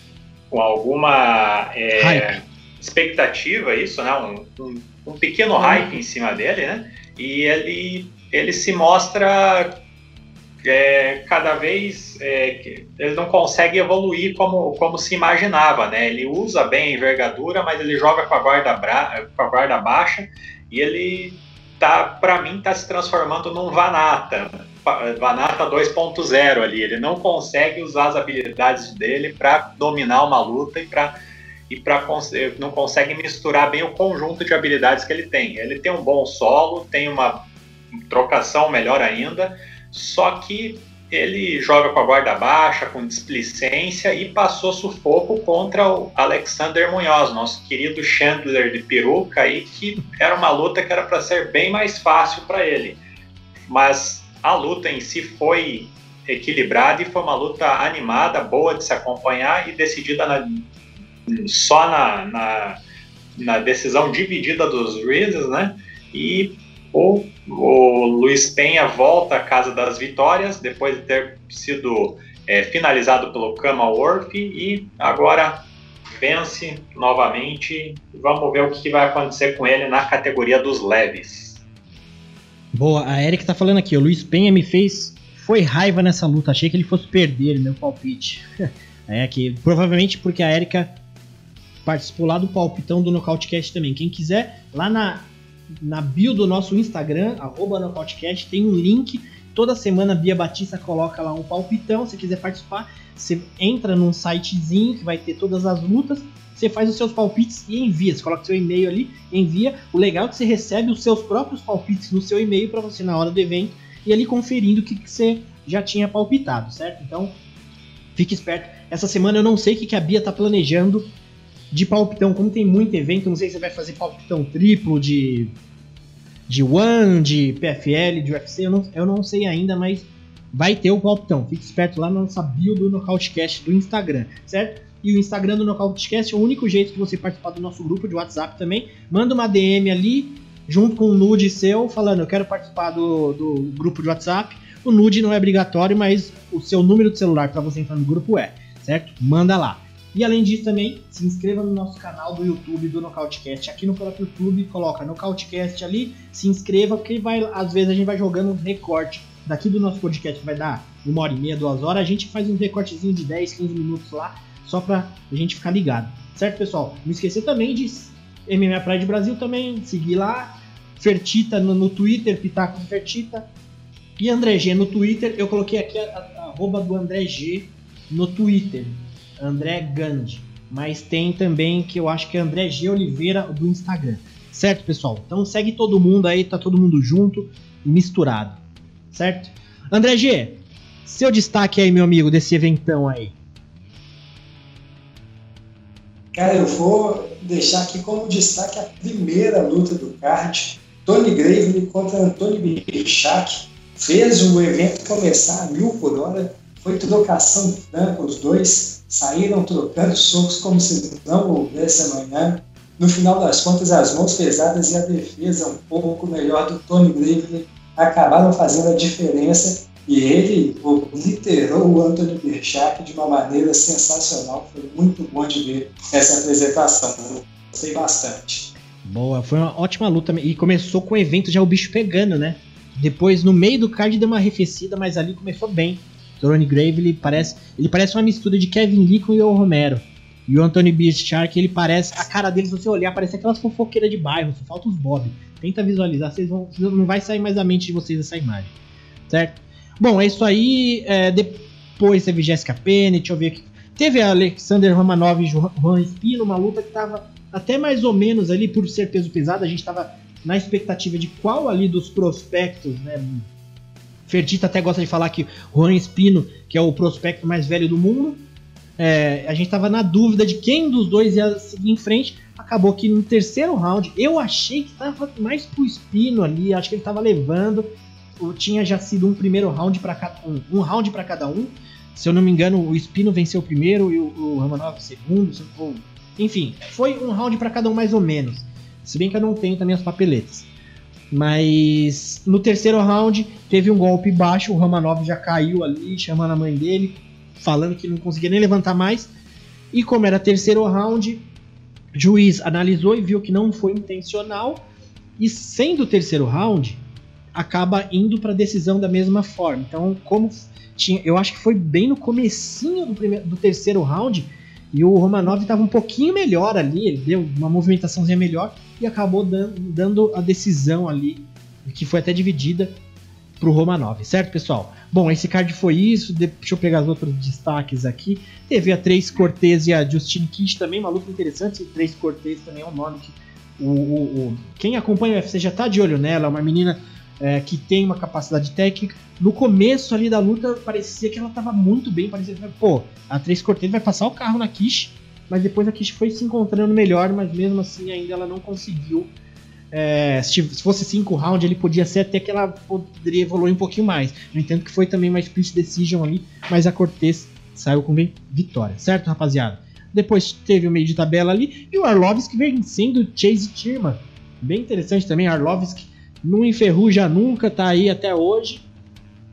com alguma é, expectativa, isso, né? Um, um, um pequeno hype em cima dele, né? E ele, ele se mostra é, cada vez é, ele não consegue evoluir como, como se imaginava, né? Ele usa bem a envergadura, mas ele joga com a guarda, bra, com a guarda baixa e ele tá, para mim, tá se transformando num Vanata, Vanata 2.0 ali. Ele não consegue usar as habilidades dele para dominar uma luta e para e para não consegue misturar bem o conjunto de habilidades que ele tem. Ele tem um bom solo, tem uma trocação melhor ainda só que ele joga com a guarda baixa, com displicência e passou sufoco contra o Alexander Munhoz, nosso querido Chandler de peruca, aí, que era uma luta que era para ser bem mais fácil para ele. Mas a luta em si foi equilibrada e foi uma luta animada, boa de se acompanhar e decidida na, só na, na, na, decisão dividida dos juízes, né? E o, o Luiz Penha volta à Casa das Vitórias depois de ter sido é, finalizado pelo Kama Worth e agora vence novamente. Vamos ver o que vai acontecer com ele na categoria dos leves. Boa, a Erika tá falando aqui, o Luiz Penha me fez. Foi raiva nessa luta, achei que ele fosse perder meu palpite. é que provavelmente porque a Erika participou lá do palpitão do Nocautecast também. Quem quiser, lá na na bio do nosso Instagram, arroba Nocautecast, tem um link. Toda semana a Bia Batista coloca lá um palpitão. Se quiser participar, você entra num sitezinho que vai ter todas as lutas. Você faz os seus palpites e envia. Você coloca seu e-mail ali, envia. O legal é que você recebe os seus próprios palpites no seu e-mail para você na hora do evento e ali conferindo o que, que você já tinha palpitado, certo? Então, fique esperto. Essa semana eu não sei o que, que a Bia tá planejando de palpitão, como tem muito evento, não sei se você vai fazer palpitão triplo de de One, de PFL, de UFC, eu não, eu não sei ainda, mas vai ter o palpitão. Fique esperto lá na nossa bio do Nocautecast do Instagram, certo? E o Instagram do Nocautecast é o único jeito de você participar do nosso grupo de WhatsApp também. Manda uma DM ali, junto com um nude seu, falando eu quero participar do, do grupo de WhatsApp. O nude não é obrigatório, mas o seu número de celular para você entrar no grupo é, certo? Manda lá. E além disso também, se inscreva no nosso canal do YouTube do Nocautecast. Aqui no próprio YouTube, coloca Nocautecast ali, se inscreva, porque vai, às vezes a gente vai jogando um recorte daqui do nosso podcast, vai dar uma hora e meia, duas horas, a gente faz um recortezinho de 10, 15 minutos lá, só pra a gente ficar ligado. Certo, pessoal? Não esquecer também de MMA Pride Brasil também, seguir lá, Fertita no, no Twitter, Pitaco Fertita, e André G no Twitter, eu coloquei aqui a, a, a arroba do André G no Twitter. André Gandhi. Mas tem também que eu acho que é André G. Oliveira do Instagram. Certo, pessoal? Então segue todo mundo aí, tá todo mundo junto e misturado. Certo? André G, seu destaque aí, meu amigo, desse eventão aí. Cara, eu vou deixar aqui como destaque a primeira luta do card. Tony Gravely contra Antônio Bichak. Fez o evento começar a mil por hora. Foi trocação franca os dois saíram trocando socos como se não houvesse amanhã. No final das contas, as mãos pesadas e a defesa um pouco melhor do Tony Gravely acabaram fazendo a diferença e ele literou o Anthony Birchak de uma maneira sensacional. Foi muito bom de ver essa apresentação. Gostei bastante. Boa, foi uma ótima luta e começou com o evento já o bicho pegando, né? Depois, no meio do card, deu uma arrefecida, mas ali começou bem. Ronnie Grave, ele parece, ele parece uma mistura de Kevin Lee com o Romero. E o Anthony Shark, ele parece, a cara dele, se você olhar, parece aquelas fofoqueiras de bairro, só falta os Bob. Tenta visualizar, vocês vão, não vai sair mais da mente de vocês essa imagem, certo? Bom, é isso aí. É, depois teve Jessica Penny, deixa eu ver aqui. Teve a Alexander Romanov e Juan Espino, uma luta que tava até mais ou menos ali por ser peso pesado. A gente tava na expectativa de qual ali dos prospectos, né? Fertita até gosta de falar que Juan Espino, que é o prospecto mais velho do mundo, é, a gente estava na dúvida de quem dos dois ia seguir em frente. Acabou que no terceiro round eu achei que estava mais pro Espino ali, acho que ele estava levando. Tinha já sido um primeiro round para cada um, um round para cada um. Se eu não me engano, o Espino venceu o primeiro e o, o Romanov o segundo. Enfim, foi um round para cada um mais ou menos. Se bem que eu não tenho também as papeletas. Mas no terceiro round teve um golpe baixo, o Romanov já caiu ali, chamando a mãe dele, falando que não conseguia nem levantar mais. E como era terceiro round, juiz analisou e viu que não foi intencional. E sendo o terceiro round, acaba indo para decisão da mesma forma. Então, como tinha, eu acho que foi bem no comecinho do, primeiro, do terceiro round, e o Romanov estava um pouquinho melhor ali, ele deu uma movimentaçãozinha melhor e acabou dando, dando a decisão ali, que foi até dividida para o Romanov, certo, pessoal? Bom, esse card foi isso. Deixa eu pegar os outros destaques aqui. Teve a Três Cortez e a Justine Kish também, uma luta interessante. Três Cortez também é um nome que o, o, o, quem acompanha o UFC já está de olho nela. É uma menina é, que tem uma capacidade técnica. No começo ali da luta, parecia que ela estava muito bem. Parecia que, pô, a Três Cortez vai passar o carro na Kish. Mas depois a Kish foi se encontrando melhor, mas mesmo assim ainda ela não conseguiu. É, se fosse cinco rounds, ele podia ser até que ela poderia evoluir um pouquinho mais. No entanto, que foi também uma split decision ali, mas a Cortez saiu com vitória, certo, rapaziada? Depois teve o meio de tabela ali e o Arlovski vencendo Chase Tirman. Bem interessante também, Arlovski não enferruja nunca, tá aí até hoje.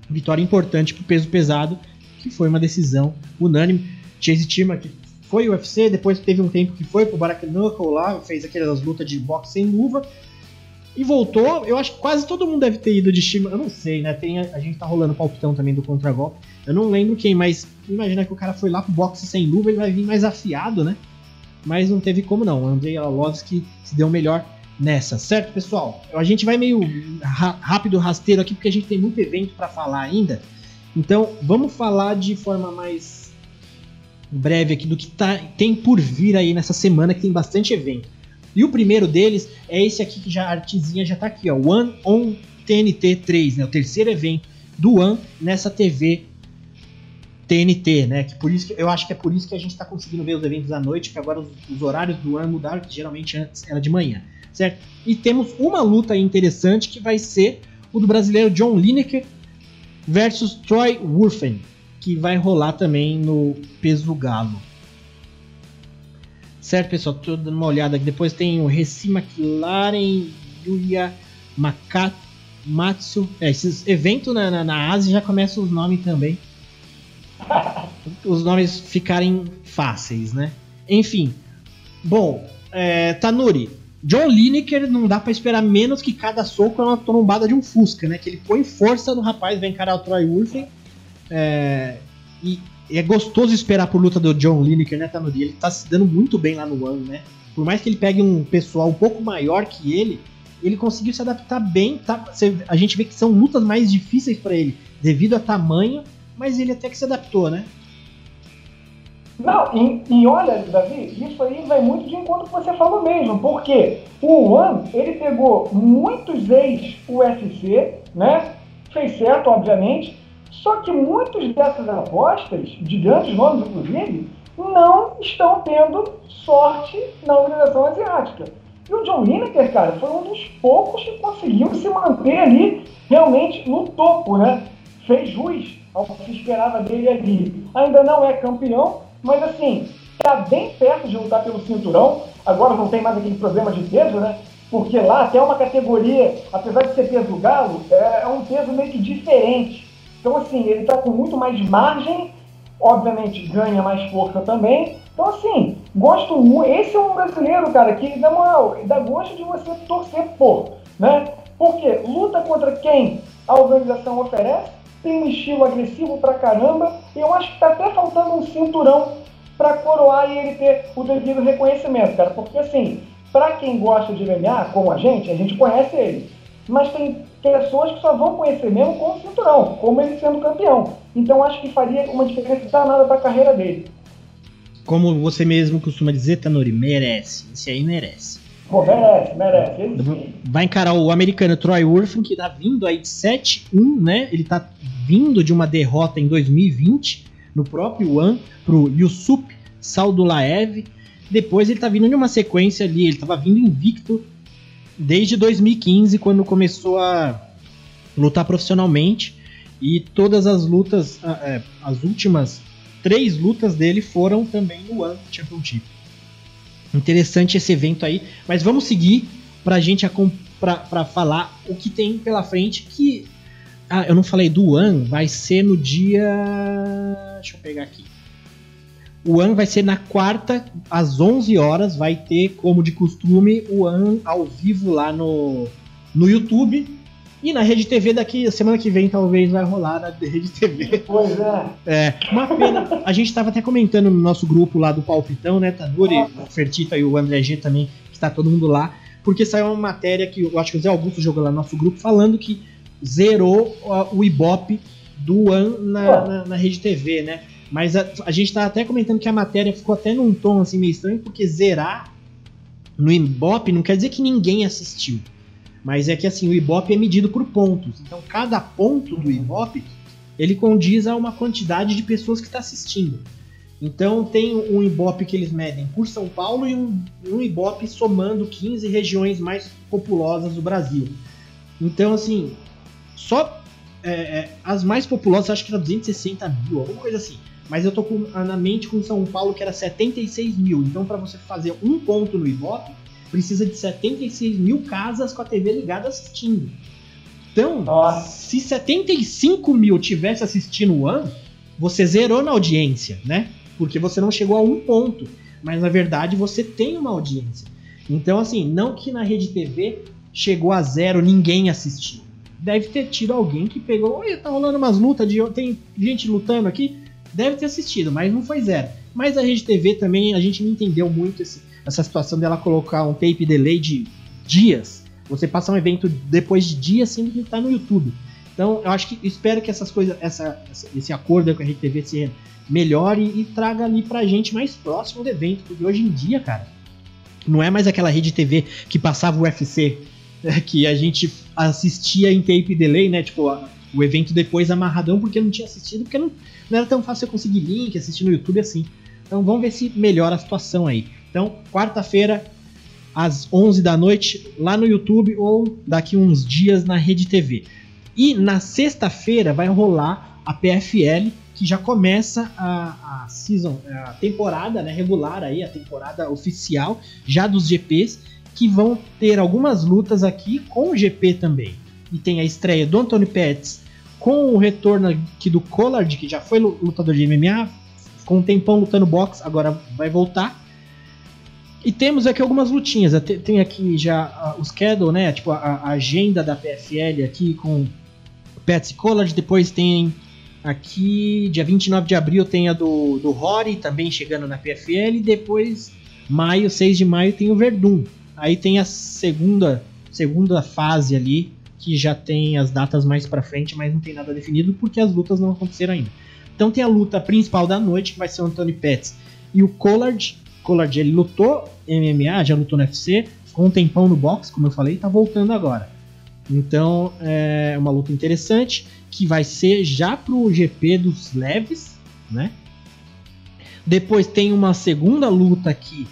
Vitória importante pro peso pesado, que foi uma decisão unânime. Chase Tima, que foi o UFC, depois teve um tempo que foi pro Knuckle lá, fez aquelas lutas de boxe sem luva. E voltou, eu acho que quase todo mundo deve ter ido de Shima, eu não sei, né? Tem, a, a gente tá rolando palpitão também do contragolpe. Eu não lembro quem, mas imagina que o cara foi lá pro boxe sem luva e vai vir mais afiado, né? Mas não teve como não. Andrei Alovski se deu melhor nessa, certo, pessoal? A gente vai meio rápido, rasteiro aqui, porque a gente tem muito evento para falar ainda. Então, vamos falar de forma mais breve aqui do que tá, tem por vir aí nessa semana, que tem bastante evento. E o primeiro deles é esse aqui que já a artezinha já tá aqui, ó, One on TNT 3, né? O terceiro evento do One nessa TV TNT, né? Que por isso que, eu acho que é por isso que a gente está conseguindo ver os eventos à noite, que agora os, os horários do One mudaram, que geralmente antes era de manhã certo? E temos uma luta interessante que vai ser o do brasileiro John Lineker versus Troy Wurfen, que vai rolar também no peso galo. Certo, pessoal? Tô dando uma olhada aqui. Depois tem o Recima Kilaren, Yuya Makamatsu. É, esses eventos na, na, na Ásia já começam os nomes também. Os nomes ficarem fáceis, né? Enfim. Bom, é, Tanuri, John Lineker não dá para esperar menos que cada soco é uma trombada de um Fusca, né? Que ele põe força no rapaz, vai encarar o Troy Wolfen. É, e, é gostoso esperar por luta do John Lineker, né, Tanuri? Ele tá se dando muito bem lá no One, né? Por mais que ele pegue um pessoal um pouco maior que ele, ele conseguiu se adaptar bem. Tá? A gente vê que são lutas mais difíceis para ele, devido a tamanho, mas ele até que se adaptou, né? Não, e, e, olha, Davi, isso aí vai muito de encontro com o que você falou mesmo, porque o One, ele pegou muitos ex-UFC, né? Fez certo, obviamente, só que muitos dessas apostas, de grandes nomes inclusive, não estão tendo sorte na organização asiática. E o John Lineker, cara, foi um dos poucos que conseguiu se manter ali realmente no topo, né? Fez jus ao que se esperava dele ali. Ainda não é campeão, mas assim, está bem perto de lutar pelo cinturão. Agora não tem mais aquele problema de peso, né? Porque lá até uma categoria, apesar de ser peso galo, é, é um peso meio que diferente. Então assim, ele está com muito mais margem, obviamente ganha mais força também. Então assim, gosto muito. Esse é um brasileiro, cara, que na moral, dá gosto de você torcer por, né? Porque luta contra quem a organização oferece tem um estilo agressivo pra caramba. E eu acho que tá até faltando um cinturão para coroar e ele ter o devido reconhecimento, cara. Porque assim, para quem gosta de MMA, como a gente, a gente conhece ele. Mas tem pessoas que só vão conhecer mesmo com o cinturão, como ele sendo campeão. Então acho que faria uma diferença danada para a carreira dele. Como você mesmo costuma dizer, Tanuri, merece. Esse aí merece. Pô, merece, merece. Vai encarar o americano Troy Urfin, que tá vindo aí de 7-1, né? Ele tá vindo de uma derrota em 2020 no próprio One pro Yusup Saudulaev. Depois ele tá vindo de uma sequência ali, ele tava vindo invicto desde 2015, quando começou a lutar profissionalmente. E todas as lutas, é, as últimas três lutas dele foram também no One Championship. Interessante esse evento aí, mas vamos seguir pra gente pra, pra falar o que tem pela frente. Que ah, eu não falei do One, vai ser no dia. Deixa eu pegar aqui. O One vai ser na quarta, às 11 horas. Vai ter, como de costume, o One ao vivo lá no, no YouTube. E na Rede TV daqui, semana que vem, talvez vai rolar na Rede TV. Pois é. É, uma pena. A gente estava até comentando no nosso grupo lá do Palpitão, né, Tanuri, o Fertita e o André G também, que está todo mundo lá, porque saiu uma matéria que eu acho que o Zé Augusto jogou lá no nosso grupo falando que zerou o Ibope do One na, na, na, Rede TV, né? Mas a, a gente tá até comentando que a matéria ficou até num tom assim meio estranho, porque zerar no Ibope não quer dizer que ninguém assistiu. Mas é que assim, o Ibope é medido por pontos. Então cada ponto do Ibope ele condiz a uma quantidade de pessoas que está assistindo. Então tem um Ibope que eles medem por São Paulo e um, um Ibope somando 15 regiões mais populosas do Brasil. Então assim, só é, é, as mais populosas acho que era 260 mil, alguma coisa assim. Mas eu tô com, na mente com São Paulo que era 76 mil. Então para você fazer um ponto no Ibope, precisa de 76 mil casas com a TV ligada assistindo. Então, Nossa. se 75 mil tivesse assistindo o One, você zerou na audiência, né? Porque você não chegou a um ponto. Mas na verdade você tem uma audiência. Então, assim, não que na rede TV chegou a zero, ninguém assistiu. Deve ter tido alguém que pegou, olha, tá rolando umas lutas, de, tem gente lutando aqui. Deve ter assistido, mas não foi zero. Mas a rede TV também, a gente não entendeu muito esse, essa situação dela colocar um tape delay de dias. Você passar um evento depois de dias sendo que tá no YouTube. Então, eu acho que espero que essas coisas, essa, esse acordo com a RedeTV se melhore e traga ali pra gente mais próximo do evento, porque hoje em dia, cara, não é mais aquela rede TV que passava o UFC, que a gente assistia em tape delay, né? Tipo, o evento depois amarradão, porque não tinha assistido, porque não, não era tão fácil eu conseguir link, assistir no YouTube assim. Então vamos ver se melhora a situação aí. Então, quarta-feira, às 11 da noite, lá no YouTube ou daqui uns dias na Rede TV. E na sexta-feira vai rolar a PFL, que já começa a, a season, a temporada né, regular aí, a temporada oficial já dos GPs, que vão ter algumas lutas aqui com o GP também. E tem a estreia do Anthony Pettis com o retorno aqui do Collard, que já foi lutador de MMA, com um tempão lutando boxe, agora vai voltar. E temos aqui algumas lutinhas. Tem aqui já uh, o schedule, né? Tipo, a, agenda da PFL aqui com Patsy Collard. Depois tem aqui, dia 29 de abril, tem a do, do Rory, também chegando na PFL. Depois, maio, 6 de maio, tem o Verdun. Aí tem a segunda, segunda fase ali, que já tem as datas mais para frente, mas não tem nada definido porque as lutas não aconteceram ainda. Então tem a luta principal da noite, que vai ser o Anthony Pettis e o Collard. Collard ele lutou MMA, já lutou no UFC, com um tempão no boxe, como eu falei, tá voltando agora. Então é uma luta interessante que vai ser já pro GP dos leves, né? Depois tem uma segunda luta aqui,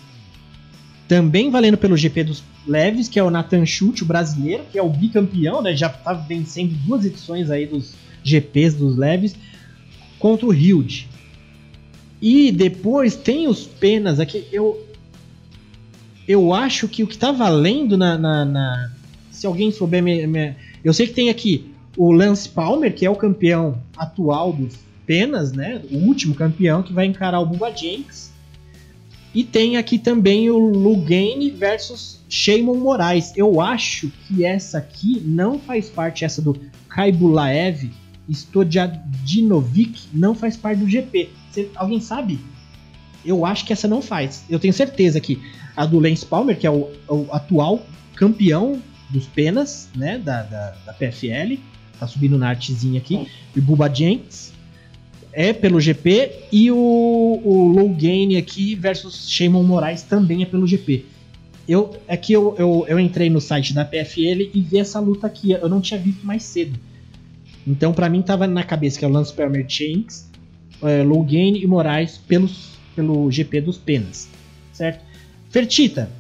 também valendo pelo GP dos leves, que é o Nathan Schultz, o brasileiro, que é o bicampeão, né? Já tá vencendo duas edições aí dos GPs dos leves contra o Hilde. E depois tem os penas aqui. Eu eu acho que o que tá valendo na, na, na se alguém souber eu sei que tem aqui o Lance Palmer que é o campeão atual dos penas, né? O último campeão que vai encarar o Bubba Jenks. E tem aqui também o Lugane versus Sheimon Moraes. Eu acho que essa aqui não faz parte essa do Kaibulaev Stodiadinovic não faz parte do GP. Cê, alguém sabe? Eu acho que essa não faz. Eu tenho certeza que a do Lance Palmer, que é o, o atual campeão dos penas, né, da, da, da, PFL, tá subindo na artezinha aqui, e Buba Jenks é pelo GP e o, o Gain aqui versus Shimon Moraes também é pelo GP. eu é que eu, eu, eu entrei no site da PFL e vi essa luta aqui. Eu não tinha visto mais cedo. Então, para mim, tava na cabeça que é o Lance Palmer Chains, é, e Moraes pelos, pelo GP dos Penas. Certo? Fertita,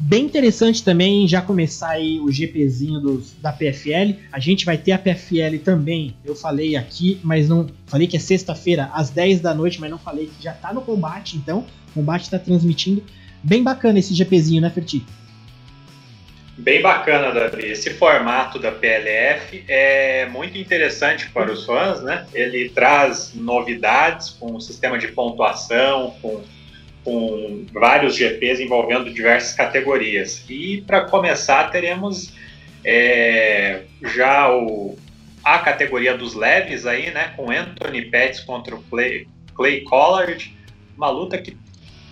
bem interessante também já começar aí o GPzinho dos, da PFL. A gente vai ter a PFL também. Eu falei aqui, mas não. Falei que é sexta-feira às 10 da noite, mas não falei que já tá no combate, então. O combate está transmitindo. Bem bacana esse GPzinho, né, Fertita? Bem bacana, Davi. Esse formato da PLF é muito interessante para os fãs, né? Ele traz novidades com um sistema de pontuação, com, com vários GPs envolvendo diversas categorias. E para começar, teremos é, já o, a categoria dos leves aí, né? Com Anthony Pettis contra o Clay, Clay Collard. Uma luta que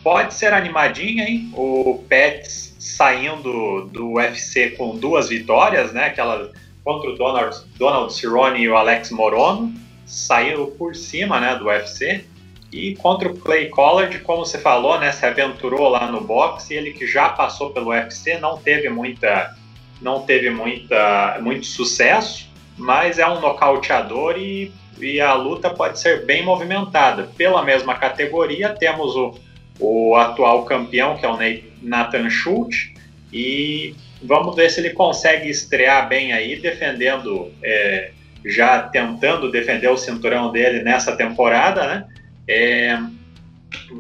pode ser animadinha, hein? O Pettis saindo do UFC com duas vitórias, né? Aquela contra o Donald, Donald Cerrone e o Alex Morono, saiu por cima, né, do UFC. E contra o Clay Collard, como você falou, né, se aventurou lá no boxe, ele que já passou pelo UFC, não teve muita não teve muita muito sucesso, mas é um nocauteador e, e a luta pode ser bem movimentada. Pela mesma categoria, temos o, o atual campeão, que é o Nathan Schultz, e vamos ver se ele consegue estrear bem aí, defendendo, é, já tentando defender o cinturão dele nessa temporada, né? É,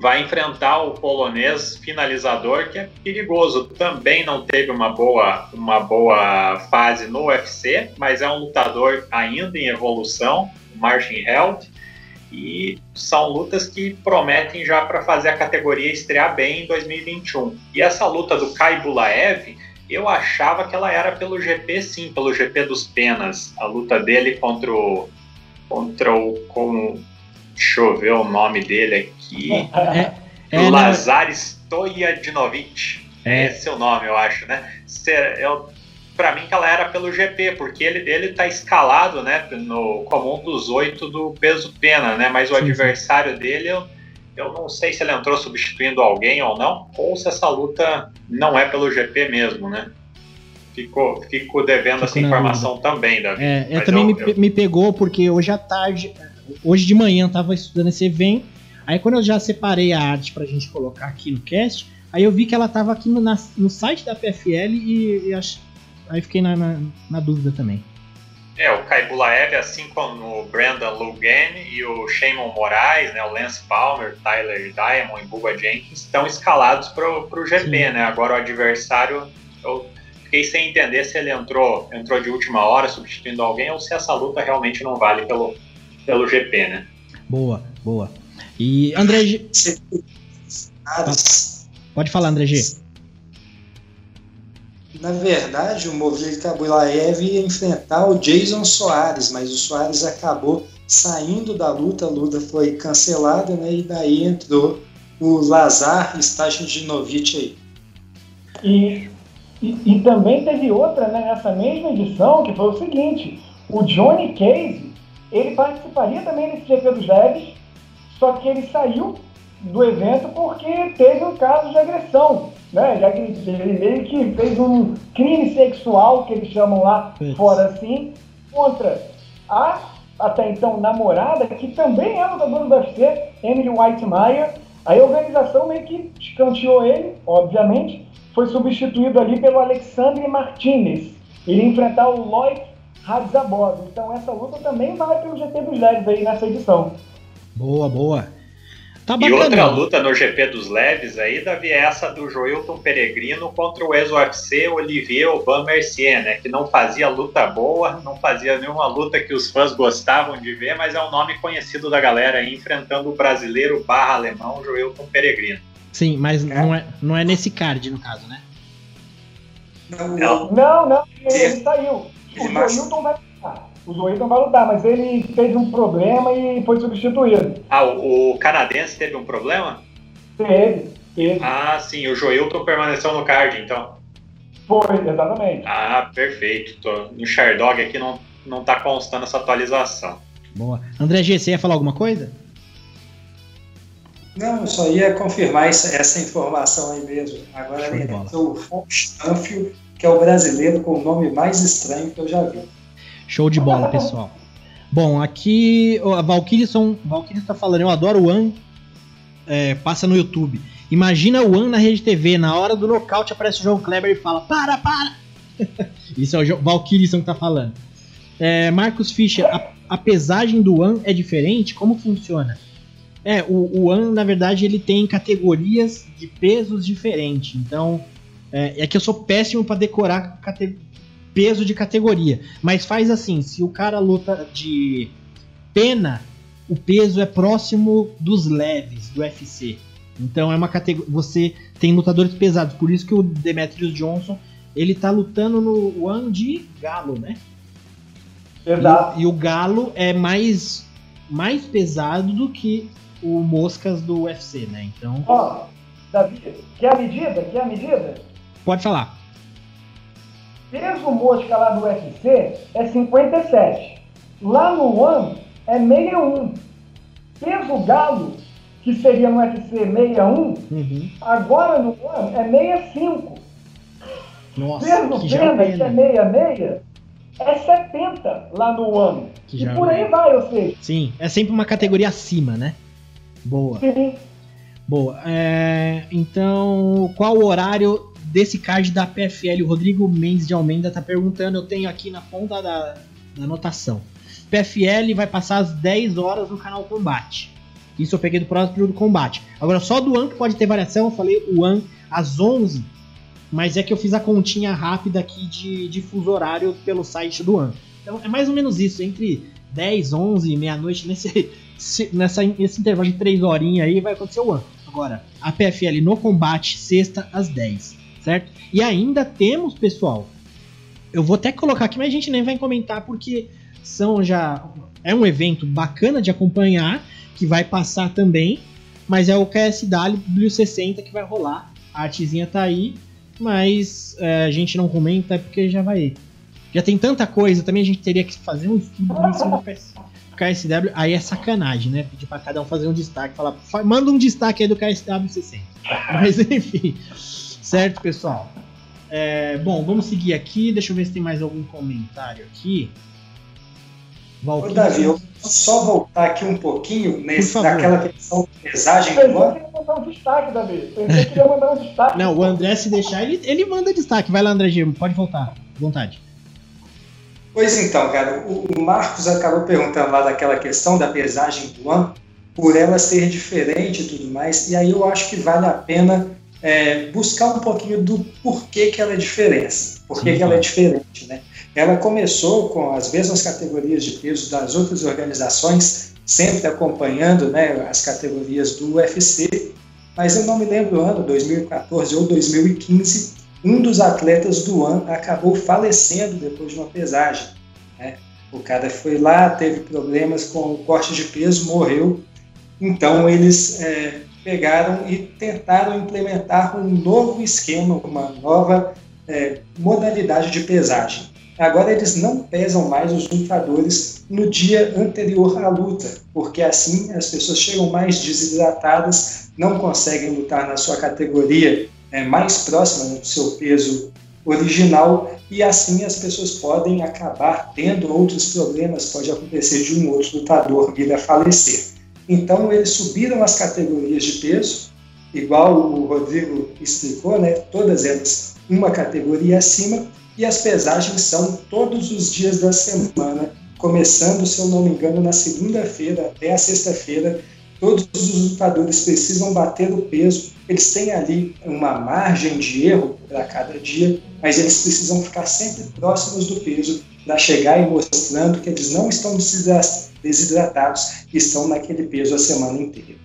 vai enfrentar o polonês finalizador, que é perigoso. Também não teve uma boa, uma boa fase no UFC, mas é um lutador ainda em evolução, Martin Held. E são lutas que prometem já para fazer a categoria estrear bem em 2021. E essa luta do Kai Bulaev, eu achava que ela era pelo GP, sim, pelo GP dos Penas. A luta dele contra o. Contra o. Com, deixa eu ver o nome dele aqui. É, é, Lazar Stojadinovic. É. Esse é o nome, eu acho, né? Eu para mim que ela era pelo GP, porque ele ele tá escalado, né, no como um dos oito do peso pena, né? Mas o sim, adversário dele eu, eu não sei se ele entrou substituindo alguém ou não, ou se essa luta não é pelo GP mesmo, né? Fico, fico devendo fico essa informação dúvida. também, Davi. É, eu também eu, me, eu... me pegou porque hoje à tarde, hoje de manhã eu tava estudando esse evento, aí quando eu já separei a arte pra gente colocar aqui no cast, aí eu vi que ela tava aqui no, na, no site da PFL e, e acho, Aí fiquei na, na, na dúvida também. É, o Kai Bulaev, assim como o Brandon Lugan e o Shimon Moraes, né, o Lance Palmer, Tyler Diamond e Bubba Jenkins estão escalados para o GP, Sim. né? Agora o adversário, eu fiquei sem entender se ele entrou, entrou de última hora substituindo alguém ou se essa luta realmente não vale pelo, pelo GP, né? Boa, boa. E André G... Pode falar, André G. Na verdade, o Movile Kabulaev ia enfrentar o Jason Soares, mas o Soares acabou saindo da luta, a luta foi cancelada, né? E daí entrou o Lazar Stajinovic aí. E, e, e, também teve outra né, nessa mesma edição, que foi o seguinte: o Johnny Case ele participaria também desse GP dos Leves, só que ele saiu do evento porque teve um caso de agressão né? Já que ele meio que fez um crime sexual, que eles chamam lá fora assim, contra a até então namorada, que também é lutadora do UFC, Emily Whitemeyer. Aí a organização meio que escanteou ele, obviamente, foi substituído ali pelo Alexandre Martinez. Ele ia enfrentar o Lloyd Radzabov. Então essa luta também vai pelo GT dos Leves aí nessa edição. Boa, boa. Tá e outra luta no GP dos leves aí, Davi, é essa do Joilton Peregrino contra o ex-UFC Olivier Aubin Mercier, né? Que não fazia luta boa, não fazia nenhuma luta que os fãs gostavam de ver, mas é um nome conhecido da galera aí, enfrentando o brasileiro barra alemão Joilton Peregrino. Sim, mas é. Não, é, não é nesse card, no caso, né? Não, não, não ele, ele saiu. O Joilton vai o Joilton vai lutar, mas ele teve um problema e foi substituído. Ah, o, o canadense teve um problema? Teve, teve. Ah, sim, o Joilton permaneceu no card, então. Foi, exatamente. Ah, perfeito. Tô, no Shardog aqui não, não tá constando essa atualização. Boa. André G, você ia falar alguma coisa? Não, eu só ia confirmar essa, essa informação aí mesmo. Agora ele entrou o Fonstanfio, que é o brasileiro com o nome mais estranho que eu já vi. Show de bola, pessoal. Bom, aqui a Valkyrie está falando, eu adoro o One, é, passa no YouTube. Imagina o One na rede TV, na hora do nocaute aparece o João Kleber e fala: Para, para! Isso é o Valkyrie que tá falando. É, Marcos Fischer, a, a, pesagem do One é diferente? Como funciona? É, o, o na verdade, ele tem categorias de pesos diferentes. Então, é, é que eu sou péssimo para decorar peso de categoria. Mas faz assim: se o cara luta de pena, o peso é próximo dos leves do UFC. Então é uma categoria. Você tem lutadores pesados. Por isso que o Demetrius Johnson ele tá lutando no One de Galo, né? Exato. E, e, o Galo é mais, mais pesado do que o Moscas do UFC, né? Então. Ó, Davi, quer a medida? Quer a medida? Pode falar. Peso mosca lá do UFC é 57. Lá no One é 61. Peso galo, que seria no UFC 61, uhum. agora no One é 65. Nossa, Peso que pena, que é 66, é 70 lá no One. Que e por aí vai, ou seja. Sim, é sempre uma categoria acima, né? Boa. Sim. Boa. É, então, qual o horário desse card da PFL? O Rodrigo Mendes de Almeida tá perguntando, eu tenho aqui na ponta da, da anotação. PFL vai passar às 10 horas no canal Combate. Isso eu peguei do próximo do combate. Agora, só do One que pode ter variação, eu falei o One às 11, mas é que eu fiz a continha rápida aqui de, de fuso horário pelo site do One. Então é mais ou menos isso, entre 10, 11 meia-noite, nesse, nessa, nesse intervalo de 3 horinhas aí vai acontecer o One. Agora, a PFL no combate, sexta às 10, certo? E ainda temos, pessoal, eu vou até colocar aqui, mas a gente nem vai comentar porque são já. É um evento bacana de acompanhar, que vai passar também, mas é o KSW 60 que vai rolar. A artezinha tá aí, mas é, a gente não comenta porque já vai. Já tem tanta coisa, também a gente teria que fazer um estudo em cima do KSW. Aí é sacanagem, né? Pedir pra cada um fazer um destaque, falar, manda um destaque aí do KSW 60. Mas enfim, certo, pessoal? É, bom, vamos seguir aqui. Deixa eu ver se tem mais algum comentário aqui. Ô, Davi, eu vou só voltar aqui um pouquinho nesse, naquela questão de pesagem do ano. Eu mandar um destaque, Davi. Eu queria mandar um destaque. Não, o André, se deixar, ele, ele manda destaque. Vai lá, André Gimo, pode voltar. Vontade. Pois então, cara, o, o Marcos acabou perguntando lá daquela questão da pesagem do ano, por ela ser diferente e tudo mais, e aí eu acho que vale a pena é, buscar um pouquinho do porquê que ela é diferente. Por que ela é diferente, né? Ela começou com as mesmas categorias de peso das outras organizações, sempre acompanhando né, as categorias do UFC, mas eu não me lembro o ano, 2014 ou 2015, um dos atletas do ano acabou falecendo depois de uma pesagem. Né? O cara foi lá, teve problemas com o corte de peso, morreu. Então eles é, pegaram e tentaram implementar um novo esquema, uma nova é, modalidade de pesagem. Agora eles não pesam mais os lutadores no dia anterior à luta, porque assim as pessoas chegam mais desidratadas, não conseguem lutar na sua categoria é, mais próxima do seu peso original e assim as pessoas podem acabar tendo outros problemas, pode acontecer de um outro lutador vir a falecer. Então eles subiram as categorias de peso, igual o Rodrigo explicou, né? Todas elas uma categoria acima e as pesagens são todos os dias da semana, começando, se eu não me engano, na segunda-feira até a sexta-feira. Todos os lutadores precisam bater o peso, eles têm ali uma margem de erro para cada dia, mas eles precisam ficar sempre próximos do peso para chegar e mostrando que eles não estão desidratados e estão naquele peso a semana inteira.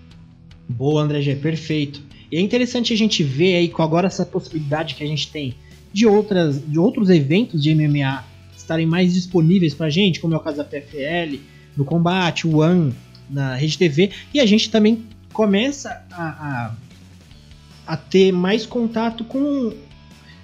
Boa, André G, perfeito. E é interessante a gente ver aí com agora essa possibilidade que a gente tem de, outras, de outros eventos de MMA estarem mais disponíveis para a gente, como é o caso da PFL, no Combate, o One, na Rede TV, e a gente também começa a, a, a ter mais contato com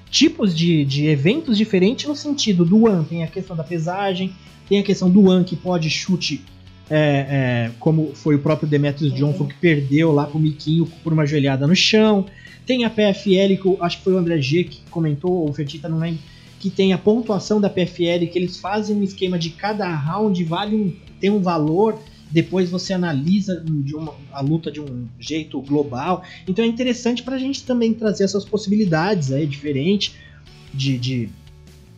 tipos de, de eventos diferentes no sentido do One, tem a questão da pesagem, tem a questão do One que pode chute é, é, como foi o próprio Demetrius Johnson que perdeu lá pro Miquinho por uma joelhada no chão. Tem a PFL, que acho que foi o André G que comentou, ou o Fertita, não lembro, que tem a pontuação da PFL, que eles fazem um esquema de cada round, vale um, tem um valor, depois você analisa uma, a luta de um jeito global. Então é interessante para a gente também trazer essas possibilidades aí, diferentes de, de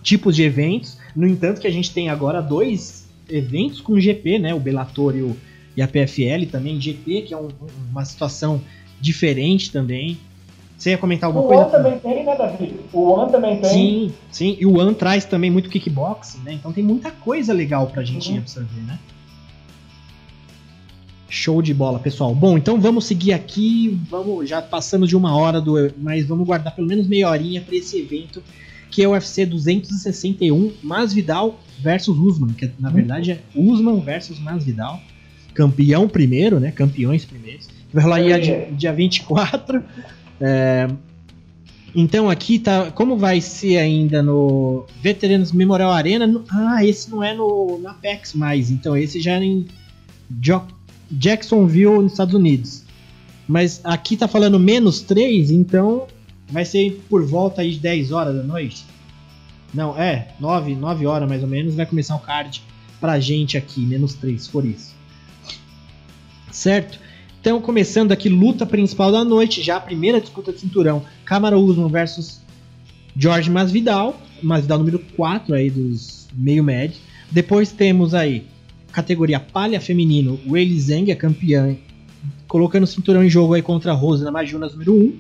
tipos de eventos. No entanto, que a gente tem agora dois eventos com GP, né? O Bellator e, o, e a PFL também, GP, que é um, uma situação diferente também. Você ia comentar alguma o coisa? O One também tem, né, Davi? O One também tem. Sim, sim. E o One traz também muito kickboxing, né? Então tem muita coisa legal pra gente uhum. absorver, né? Show de bola, pessoal. Bom, então vamos seguir aqui. Vamos já passamos de uma hora do, mas vamos guardar pelo menos meia horinha para esse evento que é o UFC 261 Masvidal versus Usman, que na verdade é Usman versus Masvidal, campeão primeiro, né? Campeões primeiros. Vai rolar aí dia, dia 24. É, então aqui tá. Como vai ser ainda no Veteranos Memorial Arena? No, ah, esse não é no na Apex mais. Então esse já é em jo Jacksonville, nos Estados Unidos. Mas aqui tá falando menos 3, então vai ser por volta aí de 10 horas da noite. Não, é, 9, 9 horas mais ou menos, vai começar o card pra gente aqui, menos 3, se for isso. Certo? Então, começando aqui, luta principal da noite, já a primeira disputa de cinturão, Camaro Usman versus George Masvidal, Masvidal número 4 aí dos meio médio. Depois temos aí categoria palha feminino, Weili Zhang, a campeã, colocando o cinturão em jogo aí contra a Rosana Majunas, número 1.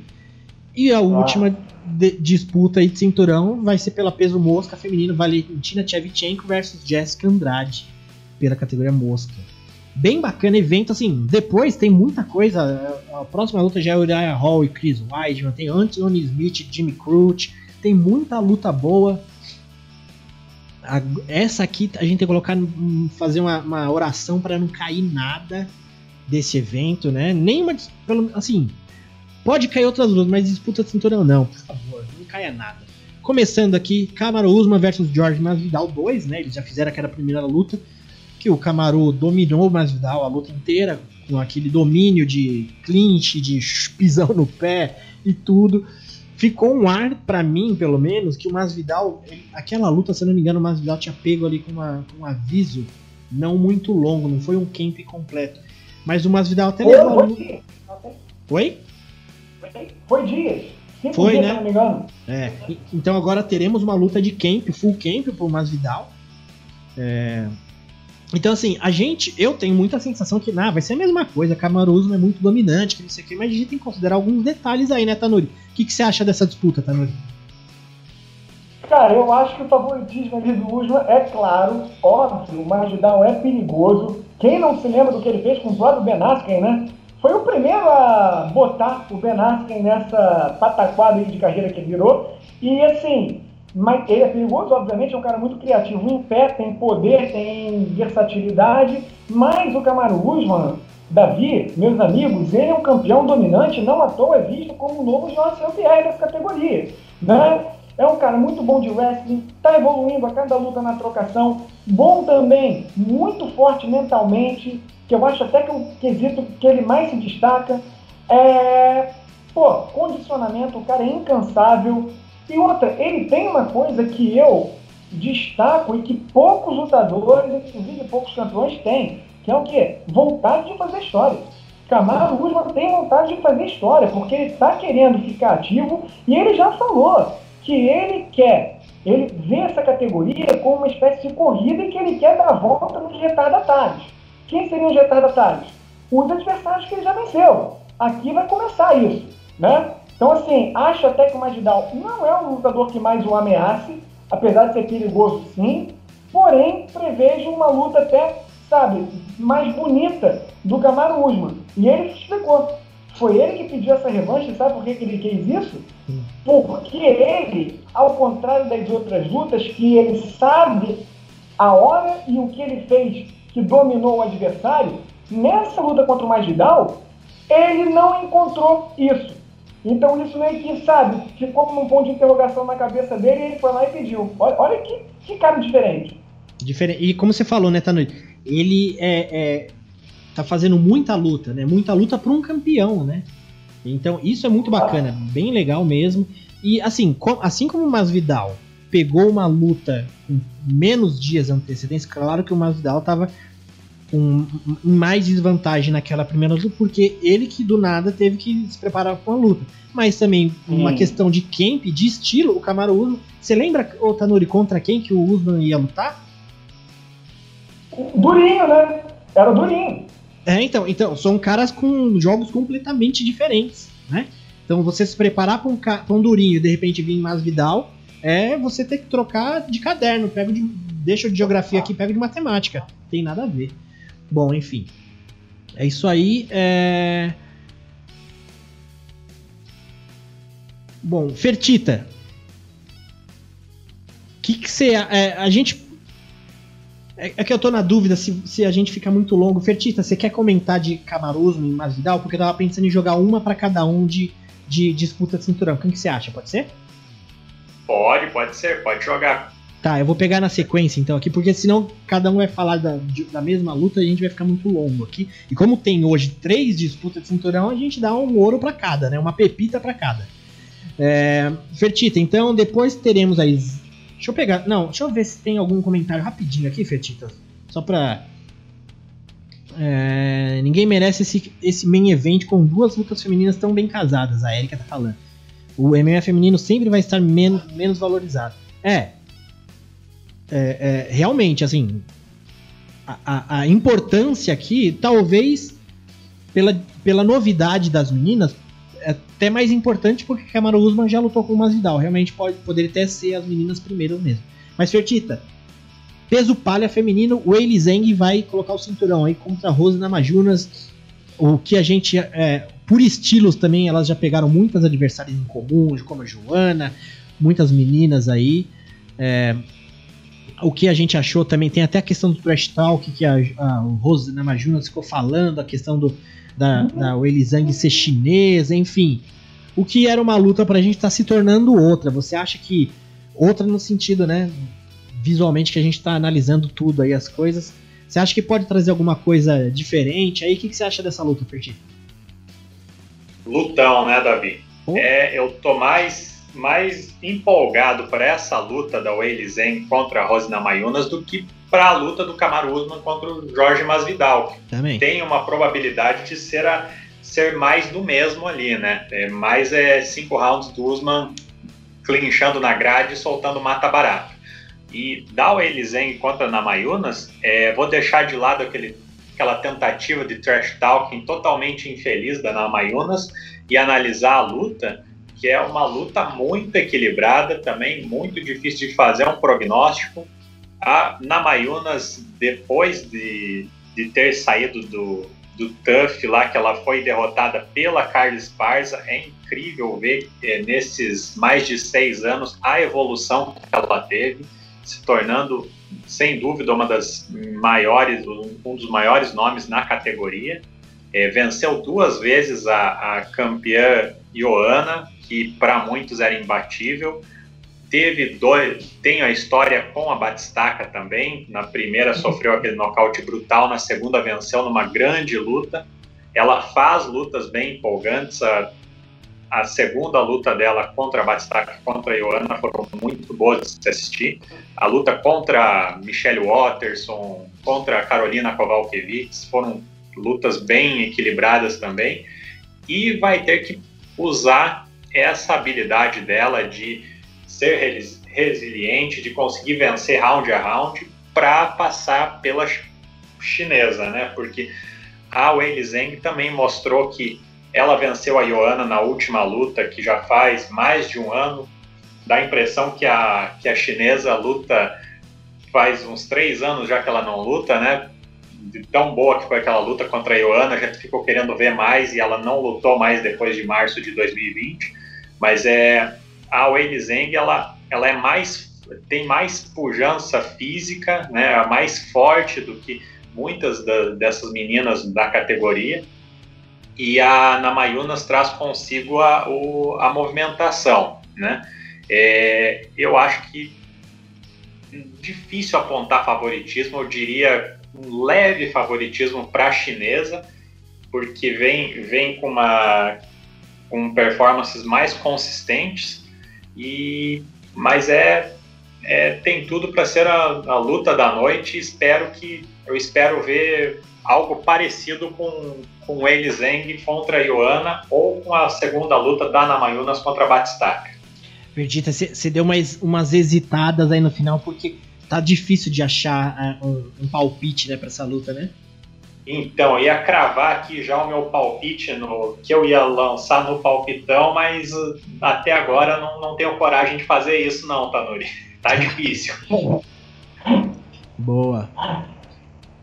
E a ah. última de, disputa aí de cinturão vai ser pela peso mosca feminino, Valentina Shevchenko versus Jessica Andrade, pela categoria mosca. Bem bacana evento, assim, depois tem muita coisa, a próxima luta já é Uriah Hall e Chris Weidman, tem Anthony Smith, Jimmy Crute, tem muita luta boa, a, essa aqui a gente tem que colocar, fazer uma, uma oração para não cair nada desse evento, né? Nenhuma, pelo, assim, pode cair outras lutas, mas disputa cinturão não, por favor, não caia nada. Começando aqui, Camaro Usman versus George Masvidal 2, né? Eles já fizeram aquela primeira luta que o Camaro dominou o Masvidal a luta inteira com aquele domínio de clinch, de pisão no pé e tudo ficou um ar para mim, pelo menos, que o Masvidal, ele, aquela luta, se não me engano, o Masvidal tinha pego ali com, uma, com um aviso não muito longo, não foi um camp completo. Mas o Masvidal até foi, levou. Foi, Oi? Foi dias. Cinco foi, dias, né? Se não me engano. É. Então agora teremos uma luta de camp, full camp pro Masvidal. É, então, assim, a gente, eu tenho muita sensação que, nah, vai ser a mesma coisa, Camaroso é muito dominante, que não sei o que, mas a gente tem que considerar alguns detalhes aí, né, Tanuri? O que, que você acha dessa disputa, Tanuri? Cara, eu acho que o favoritismo ali do Usman é claro, óbvio, o Margidal é perigoso. Quem não se lembra do que ele fez com o próprio Ben Askren, né? Foi o primeiro a botar o Ben Askren nessa pataquada de carreira que ele virou. E assim, ele é perigoso, obviamente, é um cara muito criativo em pé, tem poder, tem versatilidade, mas o Camaro Usman, Davi, meus amigos, ele é um campeão dominante, não à toa é visto como o novo João Pierre dessa categoria. Né? É um cara muito bom de wrestling, está evoluindo a cada luta na trocação, bom também, muito forte mentalmente, que eu acho até que o quesito que ele mais se destaca é, pô, condicionamento, o cara é incansável, e outra, ele tem uma coisa que eu destaco e que poucos lutadores, inclusive poucos campeões, têm, que é o quê? Vontade de fazer história. Camaro Usman tem vontade de fazer história, porque ele está querendo ficar ativo e ele já falou que ele quer, ele vê essa categoria como uma espécie de corrida e que ele quer dar a volta nos retardatários. Quem seriam os retardatários? Os adversários que ele já venceu. Aqui vai começar isso, né? Então, assim, acho até que o Masvidal não é um lutador que mais o ameace, apesar de ser perigoso sim, porém prevejo uma luta até, sabe, mais bonita do Kamaru Usman. E ele explicou. Foi ele que pediu essa revanche, sabe por que, ele quis isso? Porque ele, ao contrário das outras lutas, que ele sabe a hora e o que ele fez que dominou o adversário, nessa luta contra o Masvidal, ele não encontrou isso. Então isso meio que, sabe, ficou como um ponto de interrogação na cabeça dele e ele foi lá e pediu. Olha, olha que, que cara diferente. Diferente. E como você falou, né, Tanui? Ele é, é tá fazendo muita luta, né? Muita luta para um campeão, né? Então isso é muito bacana, bem legal mesmo. E assim, com, assim como o Masvidal pegou uma luta com menos dias de antecedência, claro que o Masvidal tava com mais desvantagem naquela primeira luta, porque ele que do nada teve que se preparar com a luta. Mas também uma questão de camp, de estilo, o Camaro Usman. Você lembra, o Tanuri, contra quem que o Usman ia lutar? Durinho, né? Era Durinho. É, então, então, são caras com jogos completamente diferentes, né? Então você se preparar para um, um Durinho e de repente vir mais Vidal, é você ter que trocar de caderno, pego de, deixa de geografia aqui, pego de matemática. Tem nada a ver. Bom, enfim. É isso aí. É... Bom, Fertita. O que você. É, a gente. É, é, que eu tô na dúvida se, se a gente fica muito longo. Fertita, você quer comentar de Camaruzno e Masvidal? Porque eu tava pensando em jogar uma para cada um de, de disputa de cinturão. O que você acha? Pode ser? Pode, pode ser. Pode jogar. Tá, eu vou pegar na sequência então aqui, porque senão cada um vai falar da, da mesma luta e a gente vai ficar muito longo aqui. E como tem hoje três disputas de cinturão, a gente dá um ouro para cada, né? Uma pepita para cada. É, Fertita, então depois teremos aí. Deixa eu pegar. Não, deixa eu ver se tem algum comentário rapidinho aqui, Fertita. Só pra. É, ninguém merece esse, esse main event com duas lutas femininas tão bem casadas, a Erika tá falando. O MMA feminino sempre vai estar men menos valorizado. É, é, é, realmente, assim, a, a, a, importância aqui, talvez pela, pela novidade das meninas, até mais importante porque Camaro Usman já lutou com o Masvidal. Realmente pode, poderia até ser as meninas primeiras mesmo. Mas, Fertita, peso palha feminino, o Zeng vai colocar o cinturão aí contra a Rose Namajunas. O que a gente, é, por estilos também, elas já pegaram muitas adversárias em comum, como a Joana, muitas meninas aí. É, o que a gente achou também, tem até a questão do trash talk que a, a Rose Namajunas ficou falando, a questão do, da, da Zhang ser chinesa, enfim. O que era uma luta pra gente tá se tornando outra. Você acha que. Outra no sentido, né? Visualmente que a gente tá analisando tudo aí, as coisas. Você acha que pode trazer alguma coisa diferente aí? O que, que você acha dessa luta, Ferdi? Lutão, né, Davi? Oh. É, eu tô mais mais empolgado para essa luta da Weili Zhang contra a Rosina Mayunas do que para a luta do Kamaru Usman contra o Jorge Masvidal. Também. Tem uma probabilidade de ser, a, ser mais do mesmo ali, né? É, mais é cinco rounds do Usman clinchando na grade e soltando mata barato. E da Weili Zhang contra a Namayunas, é, vou deixar de lado aquele, aquela tentativa de trash talking totalmente infeliz da Namayunas e analisar a luta que é uma luta muito equilibrada, também muito difícil de fazer um prognóstico. A Namayunas, depois de, de ter saído do, do TUF lá, que ela foi derrotada pela Carlos Parza, é incrível ver é, nesses mais de seis anos a evolução que ela teve, se tornando, sem dúvida, uma das maiores, um dos maiores nomes na categoria. É, venceu duas vezes a, a campeã Ioana, que para muitos era imbatível. Teve dois, tem a história com a Batistaca também. Na primeira sofreu aquele nocaute brutal, na segunda venceu numa grande luta. Ela faz lutas bem empolgantes. A, a segunda luta dela contra a Batistaca contra a Ioana foram muito boas de se assistir. A luta contra Michelle Watterson, contra a Carolina Kowalkiewicz foram lutas bem equilibradas também. E vai ter que usar essa habilidade dela de ser resiliente, de conseguir vencer round a round para passar pela chinesa, né? Porque a Wei Zheng também mostrou que ela venceu a Joana na última luta, que já faz mais de um ano. Dá a impressão que a, que a chinesa luta faz uns três anos já que ela não luta, né? De tão boa que foi aquela luta contra a Joana, a gente ficou querendo ver mais e ela não lutou mais depois de março de 2020. Mas é a Wei Zheng, ela, ela é mais tem mais pujança física, né, é mais forte do que muitas da, dessas meninas da categoria. E a Namayunas traz consigo a, o, a movimentação, né? É, eu acho que difícil apontar favoritismo, eu diria um leve favoritismo para a chinesa, porque vem, vem com uma com performances mais consistentes e mas é, é tem tudo para ser a, a, luta da noite. Espero que eu espero ver algo parecido com com Wei Zhang contra Ioana ou com a segunda luta da Namayunas contra Batistaca. Verdita, você deu umas, umas hesitadas aí no final porque tá difícil de achar uh, um, um, palpite né, para essa luta, né? Então, ia cravar aqui já o meu palpite no que eu ia lançar no palpitão, mas uh, até agora não, não tenho coragem de fazer isso, não, Tanuri. Tá difícil. Boa.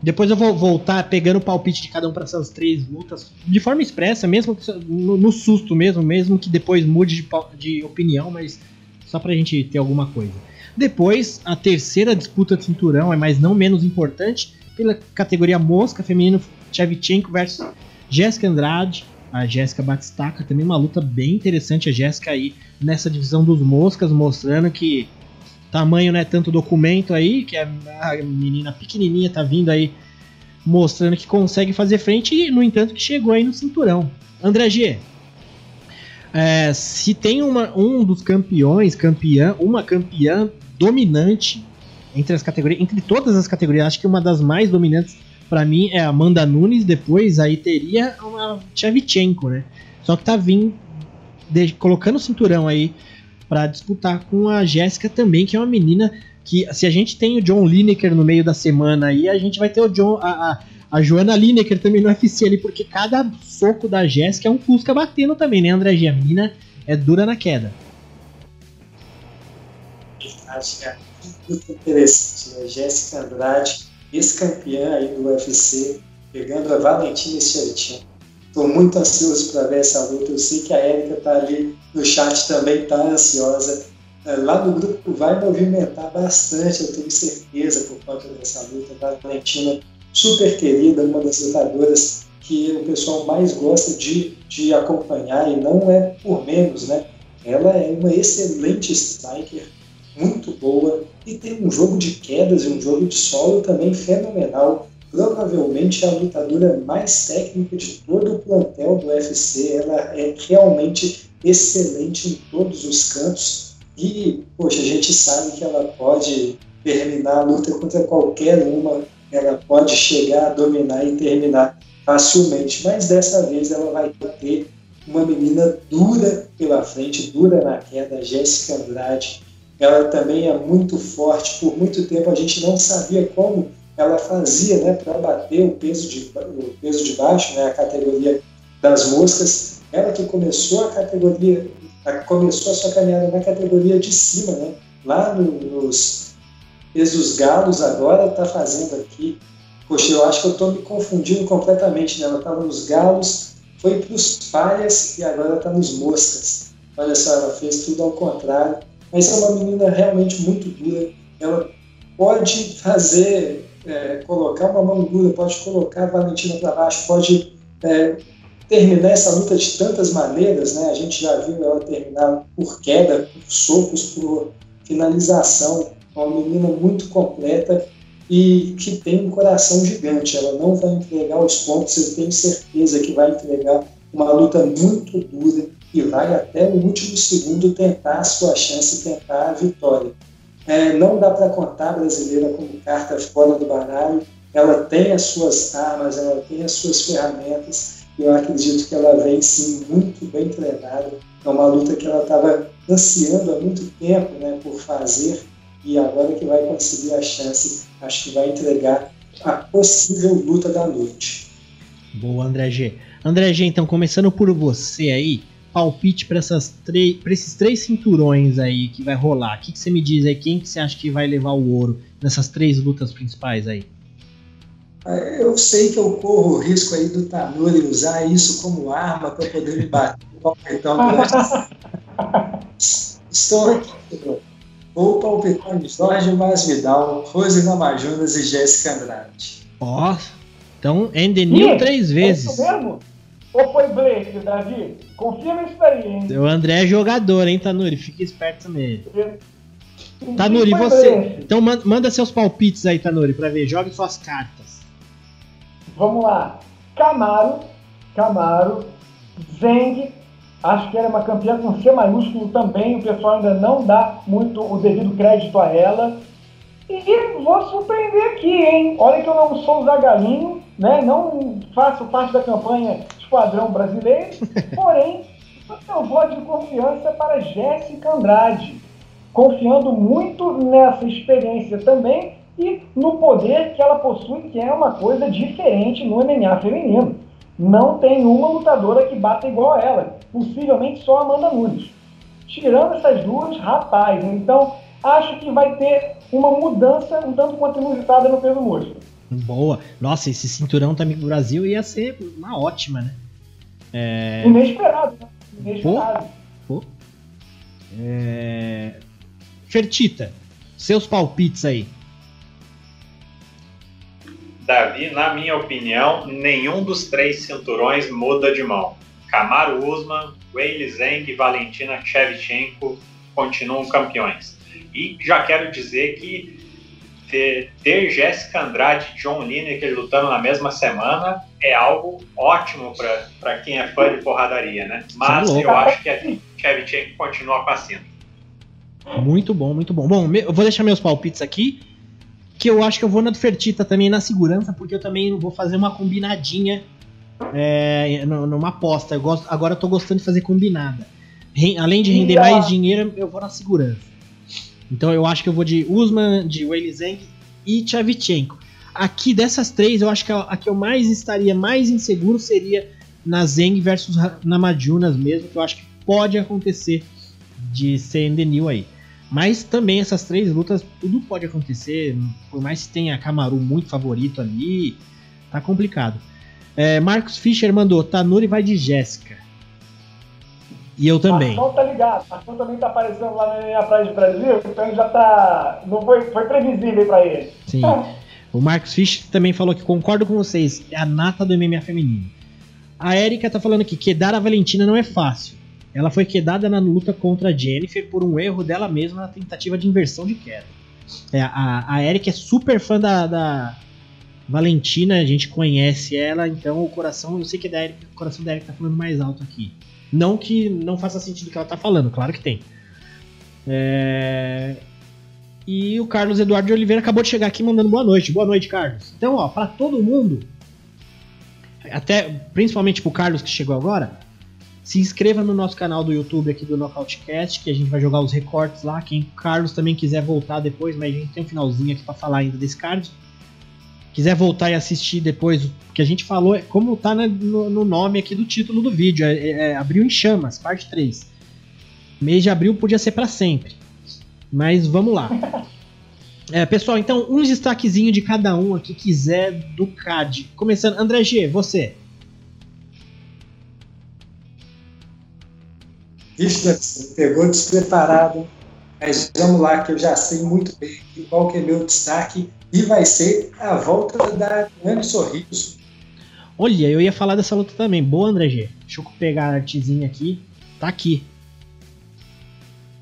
Depois eu vou voltar pegando o palpite de cada um para essas três lutas de forma expressa, mesmo no, no, susto mesmo, mesmo que depois mude de, de opinião, mas só pra gente ter alguma coisa. Depois, a terceira disputa de cinturão é mais não menos importante pela categoria mosca feminino Chevchenko versus Jéssica Andrade, a Jéssica Batistaca, também uma luta bem interessante a Jéssica aí nessa divisão dos moscas, mostrando que Tamanho não é tanto documento aí, que a menina pequenininha tá vindo aí mostrando que consegue fazer frente e, no entanto, que chegou aí no cinturão. André G, é, se tem uma, um dos campeões, campeã, uma campeã dominante entre as categorias, entre todas as categorias, acho que uma das mais dominantes para mim é a Amanda Nunes, depois aí teria uma Tchevchenko, né? Só que tá vindo de, colocando o cinturão aí para disputar com a Jéssica também, que é uma menina que, se a gente tem o John Lineker no meio da semana aí, a gente vai ter o John, a, a, a Joana Lineker também no UFC ali, porque cada soco da Jéssica é um Fusca batendo também, né, André? A menina é dura na queda. Acho que é muito interessante, né? Jéssica Andrade, ex-campeã aí do UFC, pegando a Valentina Shevchenko Estou muito ansioso para ver essa luta. Eu sei que a Erika está ali no chat também, está ansiosa. É, lá no grupo vai movimentar bastante, eu tenho certeza, por conta dessa luta. A Valentina, super querida, uma das lutadoras que o pessoal mais gosta de, de acompanhar, e não é por menos, né? Ela é uma excelente striker, muito boa, e tem um jogo de quedas e um jogo de solo também fenomenal provavelmente a lutadora mais técnica de todo o plantel do UFC. Ela é realmente excelente em todos os cantos e, poxa, a gente sabe que ela pode terminar a luta contra qualquer uma, ela pode chegar a dominar e terminar facilmente, mas dessa vez ela vai ter uma menina dura pela frente, dura na queda, Jéssica Andrade. Ela também é muito forte, por muito tempo a gente não sabia como ela fazia né, para bater o peso, de, o peso de baixo, né, a categoria das moscas. Ela que começou a categoria, a, começou a sua caminhada na categoria de cima, né, lá no, nos pesos galos, agora está fazendo aqui. Poxa, eu acho que eu estou me confundindo completamente. Né? Ela estava nos galos, foi para os palhas e agora está nos moscas. Olha só, ela fez tudo ao contrário. Mas é uma menina realmente muito dura. Ela pode fazer é, colocar uma mão dura, pode colocar a Valentina para baixo, pode é, terminar essa luta de tantas maneiras, né? A gente já viu ela terminar por queda, por socos, por finalização. Uma menina muito completa e que tem um coração gigante. Ela não vai entregar os pontos, eu tenho certeza que vai entregar uma luta muito dura e vai até o último segundo tentar a sua chance, tentar a vitória. É, não dá para contar a brasileira como carta fora do baralho. Ela tem as suas armas, ela tem as suas ferramentas. E eu acredito que ela vem sim muito bem treinada. É uma luta que ela estava ansiando há muito tempo né, por fazer e agora que vai conseguir a chance, acho que vai entregar a possível luta da noite. Boa, André G. André G, então começando por você aí, palpite para esses três cinturões aí que vai rolar? O que, que, você me diz aí? Quem que você acha que vai levar o ouro nessas três lutas principais aí? É, eu sei que eu corro o risco aí do Tanuri usar isso como arma para poder me bater. Então, estou aqui. Vou palpitar em Jorge Masvidal, Rose Namajunas e Jéssica Andrade. Ó, oh, então Endenil três vezes. É isso mesmo? Ou foi Blake, Davi? Confirma isso aí, hein? O André é jogador, hein, Tanuri? Fica esperto nele. Tanuri, você. Então manda seus palpites aí, Tanuri, pra ver. Jogue suas cartas. vamos lá. Camaro, Camaro, Zeng, acho que ela é uma campeã com C maiúsculo também, o pessoal ainda não dá muito o devido crédito a ela. E vou surpreender aqui, hein? Olha que eu não sou o Zagalinho, né? Não faço parte da campanha Esquadrão Brasileiro, porém, eu voto de confiança para Jéssica Andrade, confiando muito nessa experiência também e no poder que ela possui, que é uma coisa diferente no MMA feminino. Não tem uma lutadora que bata igual a ela, possivelmente só Amanda Nunes. Tirando essas duas, rapaz, então acho que vai ter uma mudança um tanto quanto inusitada no peso mosca. Boa. Nossa, esse cinturão também pro Brasil ia ser uma ótima, né? É... Inesperado, né? Inesperado. Pô, pô. É... Fertita, seus palpites aí. Davi, na minha opinião, nenhum dos três cinturões muda de mão. Kamaru Usman, Weili Zeng e Valentina Shevchenko continuam campeões. E já quero dizer que ter, ter Jéssica Andrade e John Lineker lutando na mesma semana é algo ótimo para quem é fã de porradaria, né? Mas eu acho que a Shevchenko continua com a cinta. Muito bom, muito bom. Bom, eu vou deixar meus palpites aqui, que eu acho que eu vou na do Fertita também na segurança, porque eu também vou fazer uma combinadinha é, numa aposta. Eu gosto, agora eu tô gostando de fazer combinada. Além de render mais dinheiro, eu vou na segurança. Então eu acho que eu vou de Usman, de Weili Zeng e Tchavchenko. Aqui dessas três, eu acho que a, a, que eu mais estaria mais inseguro seria na Zeng versus Namajunas mesmo, que eu acho que pode acontecer de ser Endenil aí. Mas também essas três lutas, tudo pode acontecer, por mais que tenha Kamaru muito favorito ali, tá complicado. É, Marcos Fischer mandou, Tanuri vai de Jéssica. E eu também. Marcão tá ligado. Marcão também tá aparecendo lá na minha praia de Brasil, então já tá. Não foi, foi previsível para ele. Sim. O Marcos Fisch também falou que concordo com vocês, é a nata do MMA feminino. A Erika tá falando que quedar a Valentina não é fácil. Ela foi quedada na luta contra a Jennifer por um erro dela mesma na tentativa de inversão de queda. É, a, a Erika é super fã da, da Valentina, a gente conhece ela, então o coração, eu sei que é da Erika, o coração da Erika tá falando mais alto aqui. Não que não faça sentido o que ela tá falando, claro que tem. É... E o Carlos Eduardo de Oliveira acabou de chegar aqui mandando boa noite. Boa noite, Carlos. Então, ó, para todo mundo, até principalmente pro Carlos que chegou agora, se inscreva no nosso canal do YouTube aqui do Nocautecast, que a gente vai jogar os recortes lá. Quem Carlos também quiser voltar depois, mas a gente tem um finalzinho aqui para falar ainda desse card quiser voltar e assistir depois o que a gente falou, é como tá no, no, nome aqui do título do vídeo, é, é, é Abril em Chamas, parte 3. Mês de abril podia ser para sempre. Mas vamos lá. É, pessoal, então, um destaquezinho de cada um aqui quiser do CAD. Começando, André G, você. Vixe, você pegou despreparado. Mas vamos lá, que eu já sei muito bem qual que é meu destaque e vai ser a volta da Grande Sorriso. Olha, eu ia falar dessa luta também. Boa, André G. Deixa eu pegar a artezinha aqui. Tá aqui.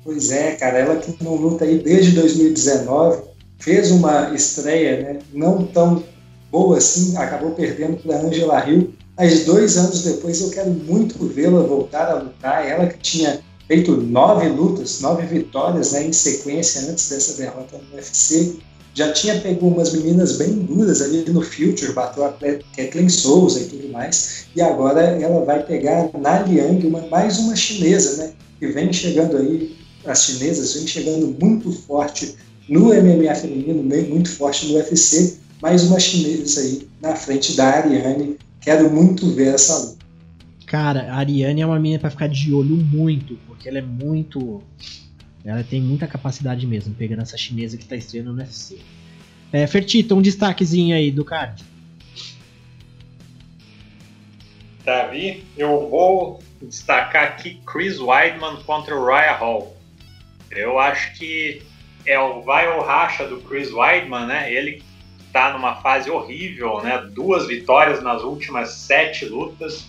Pois é, cara. Ela que não luta aí desde 2019. Fez uma estreia né, não tão boa assim. Acabou perdendo para Angela Hill. Mas dois anos depois eu quero muito vê-la voltar a lutar. Ela que tinha feito nove lutas, nove vitórias né, em sequência antes dessa derrota no UFC já tinha pego umas meninas bem duras ali no Future, bateu a Kathleen Souza e tudo mais, e agora ela vai pegar Na Liang, uma, mais uma chinesa, né, que vem chegando aí, as chinesas vem chegando muito forte no MMA feminino, muito forte no UFC, mais uma chinesa aí na frente da Ariane, quero muito ver essa luta. Cara, a Ariane é uma menina para ficar de olho muito, porque ela é muito ela tem muita capacidade mesmo, pegando essa chinesa que tá estreando no UFC. É, Fertita, um destaquezinho aí do card. Davi, eu vou destacar aqui Chris Weidman contra o Raya Hall. Eu acho que é o vai ou racha do Chris Weidman, né? Ele tá numa fase horrível, né? Duas vitórias nas últimas sete lutas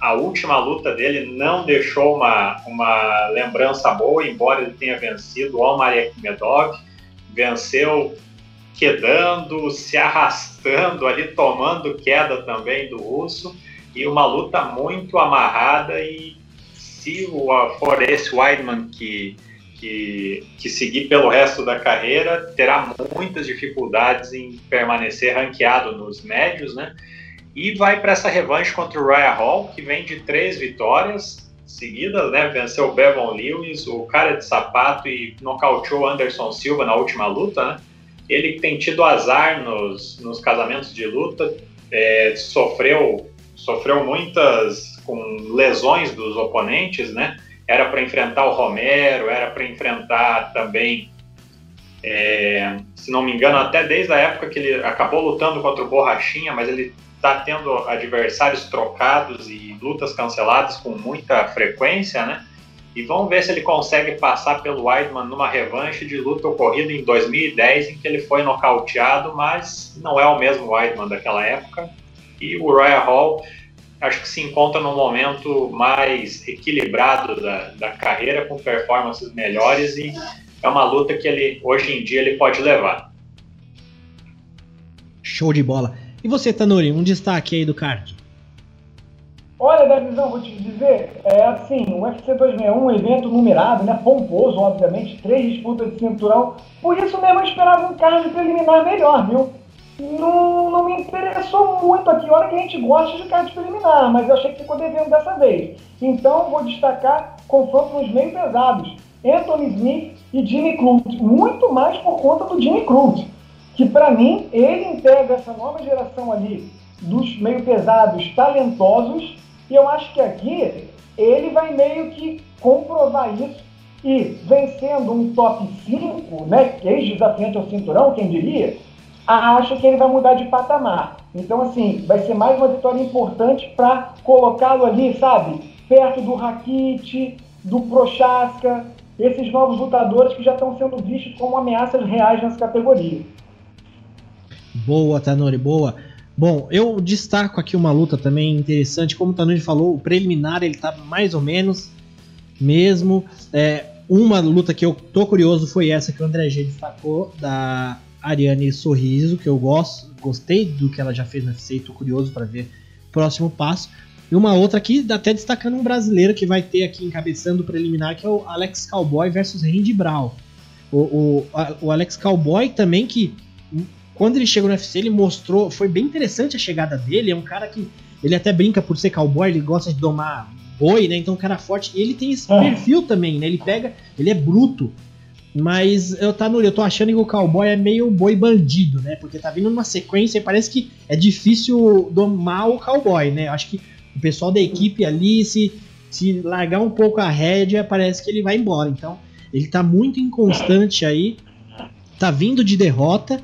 a última luta dele não deixou uma, uma lembrança boa, embora ele tenha vencido o Omar Medov, venceu quedando, se arrastando ali, tomando queda também do russo, e uma luta muito amarrada e se for esse Weidman que, que, que seguir pelo resto da carreira, terá muitas dificuldades em permanecer ranqueado nos médios, né? E vai para essa revanche contra o Ryan Hall, que vem de três vitórias seguidas, né? Venceu o Bevon Lewis, o cara de sapato e nocauteou Anderson Silva na última luta, né? Ele tem tido azar nos, nos casamentos de luta, é, sofreu, sofreu muitas com lesões dos oponentes, né? Era para enfrentar o Romero, era para enfrentar também, é, se não me engano, até desde a época que ele acabou lutando contra o Borrachinha, mas ele está tendo adversários trocados e lutas canceladas com muita frequência, né? E vamos ver se ele consegue passar pelo Weidman numa revanche de luta ocorrida em 2010, em que ele foi nocauteado, mas não é o mesmo Weidman daquela época. E o Royal Hall acho que se encontra num momento mais equilibrado da, da carreira, com performances melhores, e é uma luta que ele hoje em dia ele pode levar. Show de bola. E você, Tanuri, um destaque aí do card? Olha, Davizão, vou te dizer, é assim, o UFC 261 é um evento numerado, né, pomposo, obviamente, três disputas de cinturão, por isso mesmo eu esperava um card preliminar melhor, viu? Não, não me interessou muito aqui, olha que a gente gosta de card preliminar, mas eu achei que ficou devendo dessa vez. Então, vou destacar confronto nos meio pesados, Anthony Smith e Jimmy Crute, muito mais por conta do Jimmy Crute, que para mim, ele integra essa nova geração ali dos meio pesados talentosos, e eu acho que aqui ele vai meio que comprovar isso e vencendo um top 5, né, ex-desafiante ao cinturão, quem diria, acho que ele vai mudar de patamar. Então, assim, vai ser mais uma vitória importante para colocá-lo ali, sabe, perto do Rakit, do Prochaska, esses novos lutadores que já estão sendo vistos como ameaças reais nessa categoria. Boa, Tanori, boa. Bom, eu destaco aqui uma luta também interessante. Como o Tanuri falou, o preliminar ele tá mais ou menos mesmo. É, uma luta que eu tô curioso foi essa que o André G destacou, da Ariane Sorriso, que eu gosto, gostei do que ela já fez no UFC e tô curioso para ver o próximo passo. E uma outra aqui, até destacando um brasileiro que vai ter aqui encabeçando o preliminar, que é o Alex Cowboy versus Randy Brown. O, o, o Alex Cowboy também que quando ele chegou no UFC, ele mostrou. Foi bem interessante a chegada dele. É um cara que. Ele até brinca por ser cowboy, ele gosta de domar boi, né? Então, um cara forte. E ele tem esse é. perfil também, né? Ele pega. Ele é bruto. Mas eu, tá no, eu tô achando que o cowboy é meio boi bandido, né? Porque tá vindo numa sequência e parece que é difícil domar o cowboy, né? Eu acho que o pessoal da equipe ali, se, se largar um pouco a rédea, parece que ele vai embora. Então, ele tá muito inconstante aí. Tá vindo de derrota.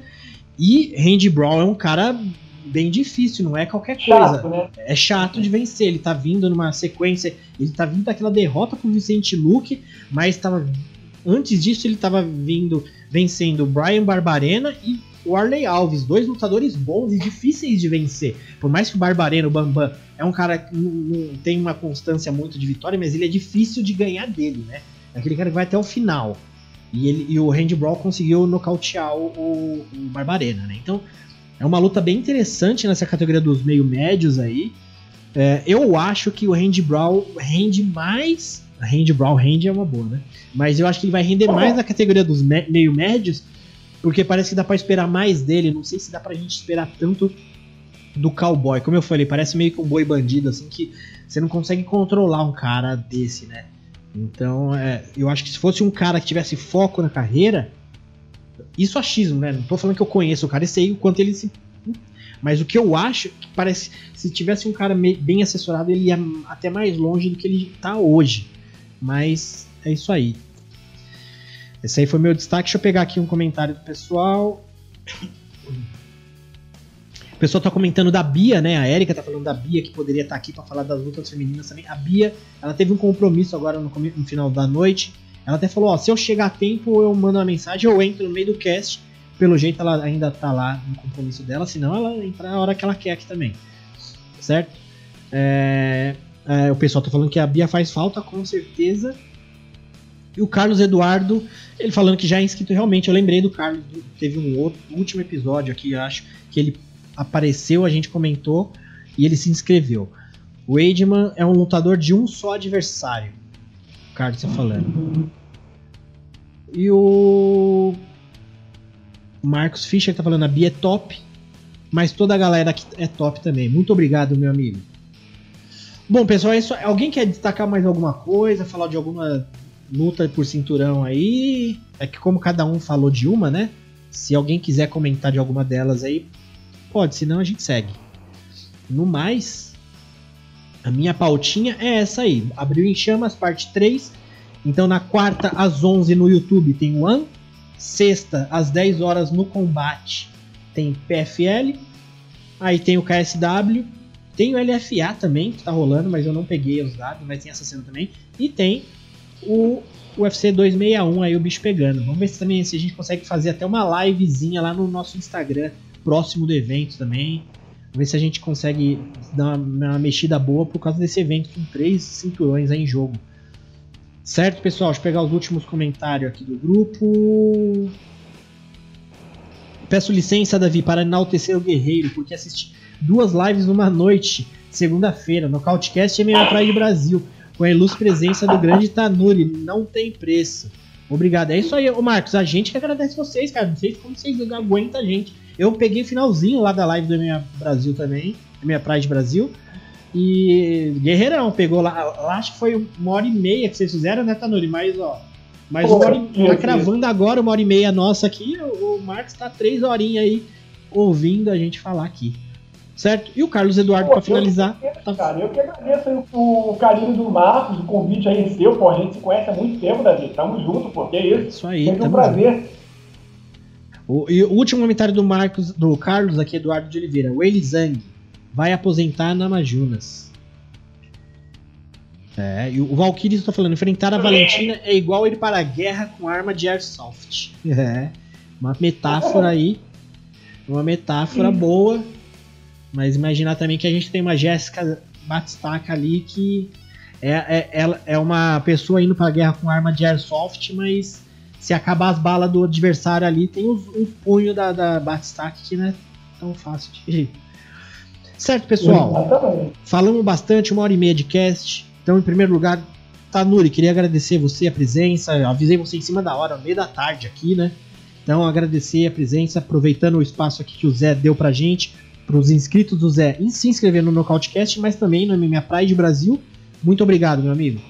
E Randy Brown é um cara bem difícil, não é qualquer coisa. né? É chato de vencer. Ele tá vindo numa sequência. Ele tá vindo daquela derrota pro Vicente Luke, mas tava. Antes disso, ele tava vindo vencendo Brian Barbarena e o Arley Alves, dois lutadores bons e difíceis de vencer. Por mais que o Barbarena, o Bambam, é um cara que não tem uma constância muito de vitória, mas ele é difícil de ganhar dele, né? É aquele cara que vai até o final. E, ele, e o Randy Brawl conseguiu nocautear o, o, o Barbarena, né? Então, é uma luta bem interessante nessa categoria dos meio médios aí. É, eu acho que o Randy Brawl rende mais. Randy Brawl rende é uma boa, né? Mas eu acho que ele vai render mais na categoria dos me meio médios, porque parece que dá para esperar mais dele. Não sei se dá pra gente esperar tanto do cowboy. Como eu falei, parece meio que um boi bandido, assim, que você não consegue controlar um cara desse, né? Então, é, eu acho que se fosse um cara que tivesse foco na carreira, isso achismo, né? Não tô falando que eu conheço o cara e sei o quanto ele se. Mas o que eu acho que parece. Se tivesse um cara bem assessorado, ele ia até mais longe do que ele tá hoje. Mas é isso aí. Esse aí foi meu destaque. Deixa eu pegar aqui um comentário do pessoal pessoal tá comentando da Bia, né? A Erika tá falando da Bia que poderia estar tá aqui para falar das lutas femininas também. A Bia, ela teve um compromisso agora no, no, final da noite. Ela até falou, ó, se eu chegar a tempo, eu mando uma mensagem, eu entro no meio do cast. Pelo jeito ela ainda tá lá no compromisso dela, senão ela entra a hora que ela quer aqui também. Certo? É, é, o pessoal tá falando que a Bia faz falta, com certeza. E o Carlos Eduardo, ele falando que já é inscrito realmente. Eu lembrei do Carlos, teve um outro último episódio aqui, acho, que ele apareceu, a gente comentou e ele se inscreveu. O Eidman é um lutador de um só adversário. O Carlos tá falando. E o Marcos Fischer tá falando, a Bia é top, mas toda a galera aqui é top também. Muito obrigado, meu amigo. Bom, pessoal, é isso. Alguém quer destacar mais alguma coisa? Falar de alguma luta por cinturão aí? É que como cada um falou de uma, né? Se alguém quiser comentar de alguma delas aí, pode, senão a gente segue. No mais, a minha pautinha é essa aí. Abriu em chamas, parte 3. Então na quarta às 11 no YouTube tem One. Sexta às 10 horas no combate tem PFL. Aí tem o KSW. Tem o LFA também, que tá rolando, mas eu não peguei os dados, mas tem essa cena também. E tem o UFC 261 aí, o bicho pegando. Vamos ver se também se a gente consegue fazer até uma livezinha lá no nosso Instagram, próximo do evento também. Ver se a gente consegue dar uma, mexida boa por causa desse evento com três cinturões aí em jogo. Certo, pessoal? Deixa eu pegar os últimos comentários aqui do grupo. Peço licença, Davi, para enaltecer o guerreiro, porque assisti duas lives numa noite, segunda-feira, no Cautcast e MMA de Brasil, com a ilustre presença do grande Tanuri. Não tem preço. Obrigado. É isso aí, ô Marcos. A gente que agradece vocês, cara. Não sei como vocês aguentam a gente. Eu peguei finalzinho lá da live do MMA Brasil também, MMA Praia de Brasil. E Guerreirão pegou lá, lá, acho que foi uma hora e meia que vocês fizeram, né, Tanuri? Mas, ó, mas Pô, uma hora, tá cravando agora uma hora e meia nossa aqui, o, o Marcos tá três horinhas aí ouvindo a gente falar aqui. Certo? E o Carlos Eduardo, para finalizar. Eu, tá... Cara, eu que agradeço o, carinho do Marcos, o convite aí seu, pô, a gente se conhece há muito tempo, Davi. Tamo junto, pô, que isso. Isso aí, Sempre um prazer. O, e o último comentário do Marcos, do Carlos aqui, Eduardo de Oliveira. O Elizang vai aposentar na Majunas. É, e o Valkyrie está falando, enfrentar a Valentina é igual ir para a guerra com arma de airsoft. É, uma metáfora aí, uma metáfora Sim. boa, mas imaginar também que a gente tem uma Jéssica Batistaca ali que é, é, ela é uma pessoa indo para a guerra com arma de airsoft, mas se acabar as balas do adversário ali, tem um, um punho da, da Batistaca que não é tão fácil de Certo, pessoal? Falamos bastante, uma hora e meia de cast. Então, em primeiro lugar, Tanuri, queria agradecer você a presença. Eu avisei você em cima da hora, meio da tarde aqui, né? Então, agradecer a presença, aproveitando o espaço aqui que o Zé deu pra gente, para os inscritos do Zé e se inscrever no Nocautecast, mas também no MMA Pride Brasil. Muito obrigado, meu amigo.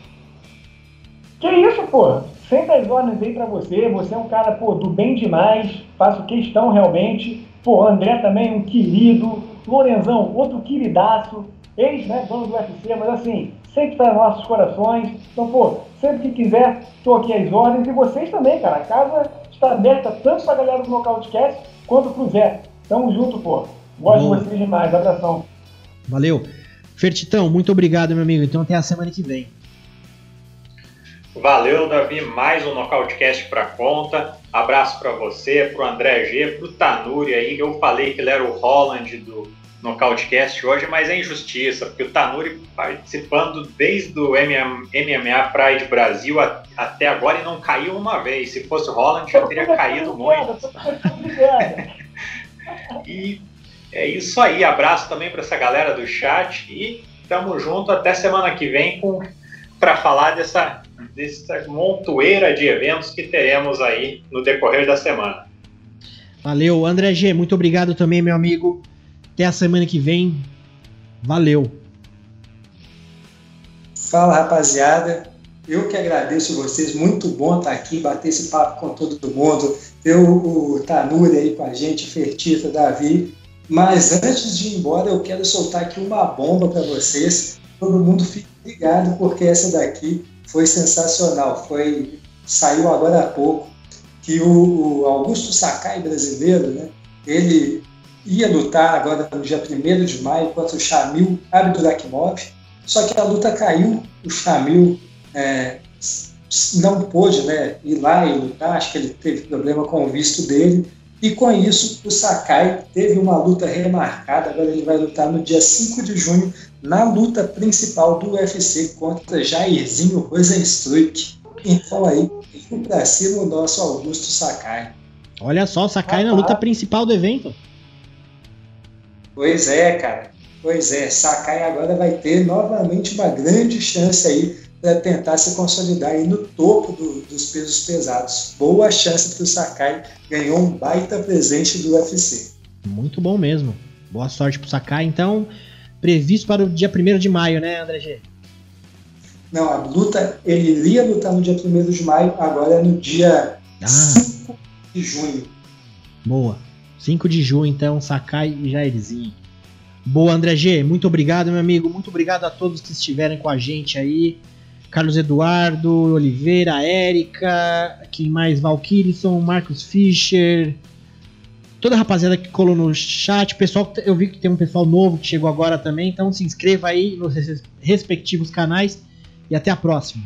Que isso, pô. Sempre as ordens aí pra você. Você é um cara, pô, do bem demais. Faço questão realmente. Pô, André também, um querido Lorenzão, outro queridaço, ex, né, dono do UFC, mas assim, sempre está nos nossos corações. Então, pô, sempre que quiser, estou aqui às ordens. E vocês também, cara. A casa está aberta tanto para a galera do Nocautecast quanto para o Zé. Tamo junto, pô. Gosto Bom. de vocês demais. Abração. Valeu. Fertitão, muito obrigado, meu amigo. Então até a semana que vem. Valeu, Davi. Mais um Nocautecast para conta. Abraço para você, para o André G, para o Tanuri aí. Eu falei que ele era o Holland do Nocautecast hoje, mas é injustiça, porque o Tanuri participando desde o MMA Pride Brasil até agora e não caiu uma vez. Se fosse o Holland, já teria caído muito. e é isso aí. Abraço também para essa galera do chat e tamo junto até semana que vem para falar dessa dessa montoeira de eventos que teremos aí no decorrer da semana. Valeu, André G, muito obrigado também, meu amigo. Até a semana que vem. Valeu. Fala, rapaziada. Eu que agradeço vocês, muito bom estar aqui, bater esse papo com todo mundo, ter o, o Tanuri aí com a gente, Fertita, Davi. Mas antes de ir embora, eu quero soltar aqui uma bomba para vocês. Todo mundo fique ligado, porque essa daqui foi sensacional. Foi saiu agora há pouco que o, Augusto Sakai brasileiro, né? Ele ia lutar agora no dia 1 de maio contra o Shamil Abdurakhimov, só que a luta caiu, o Shamil é, não pôde né, ir lá e lutar, acho que ele teve problema com o visto dele, e com isso o Sakai teve uma luta remarcada, agora ele vai lutar no dia 5 de junho na luta principal do UFC contra Jairzinho Rosenstruck. Então aí, pra cima o nosso Augusto Sakai. Olha só, Sakai na luta principal do evento. Pois é, cara. Pois é, Sakai agora vai ter novamente uma grande chance aí para tentar se consolidar aí no topo do, dos pesos pesados. Boa chance para o Sakai, ganhou um baita presente do UFC. Muito bom mesmo. Boa sorte para o Sakai. Então, previsto para o dia 1 de maio, né, André G? Não, a luta, ele iria lutar no dia 1 de maio, agora é no dia ah. 5 de junho. Boa. 5 de junho, então, Sakai e Jairzinho. Boa, André G. Muito obrigado, meu amigo. Muito obrigado a todos que estiverem com a gente aí. Carlos Eduardo, Oliveira, Érica, quem mais? Valkyrisson, Marcos Fischer, toda a rapaziada que colou no chat, pessoal, eu vi que tem um pessoal novo que chegou agora também, então se inscreva aí nos respectivos canais e até a próxima.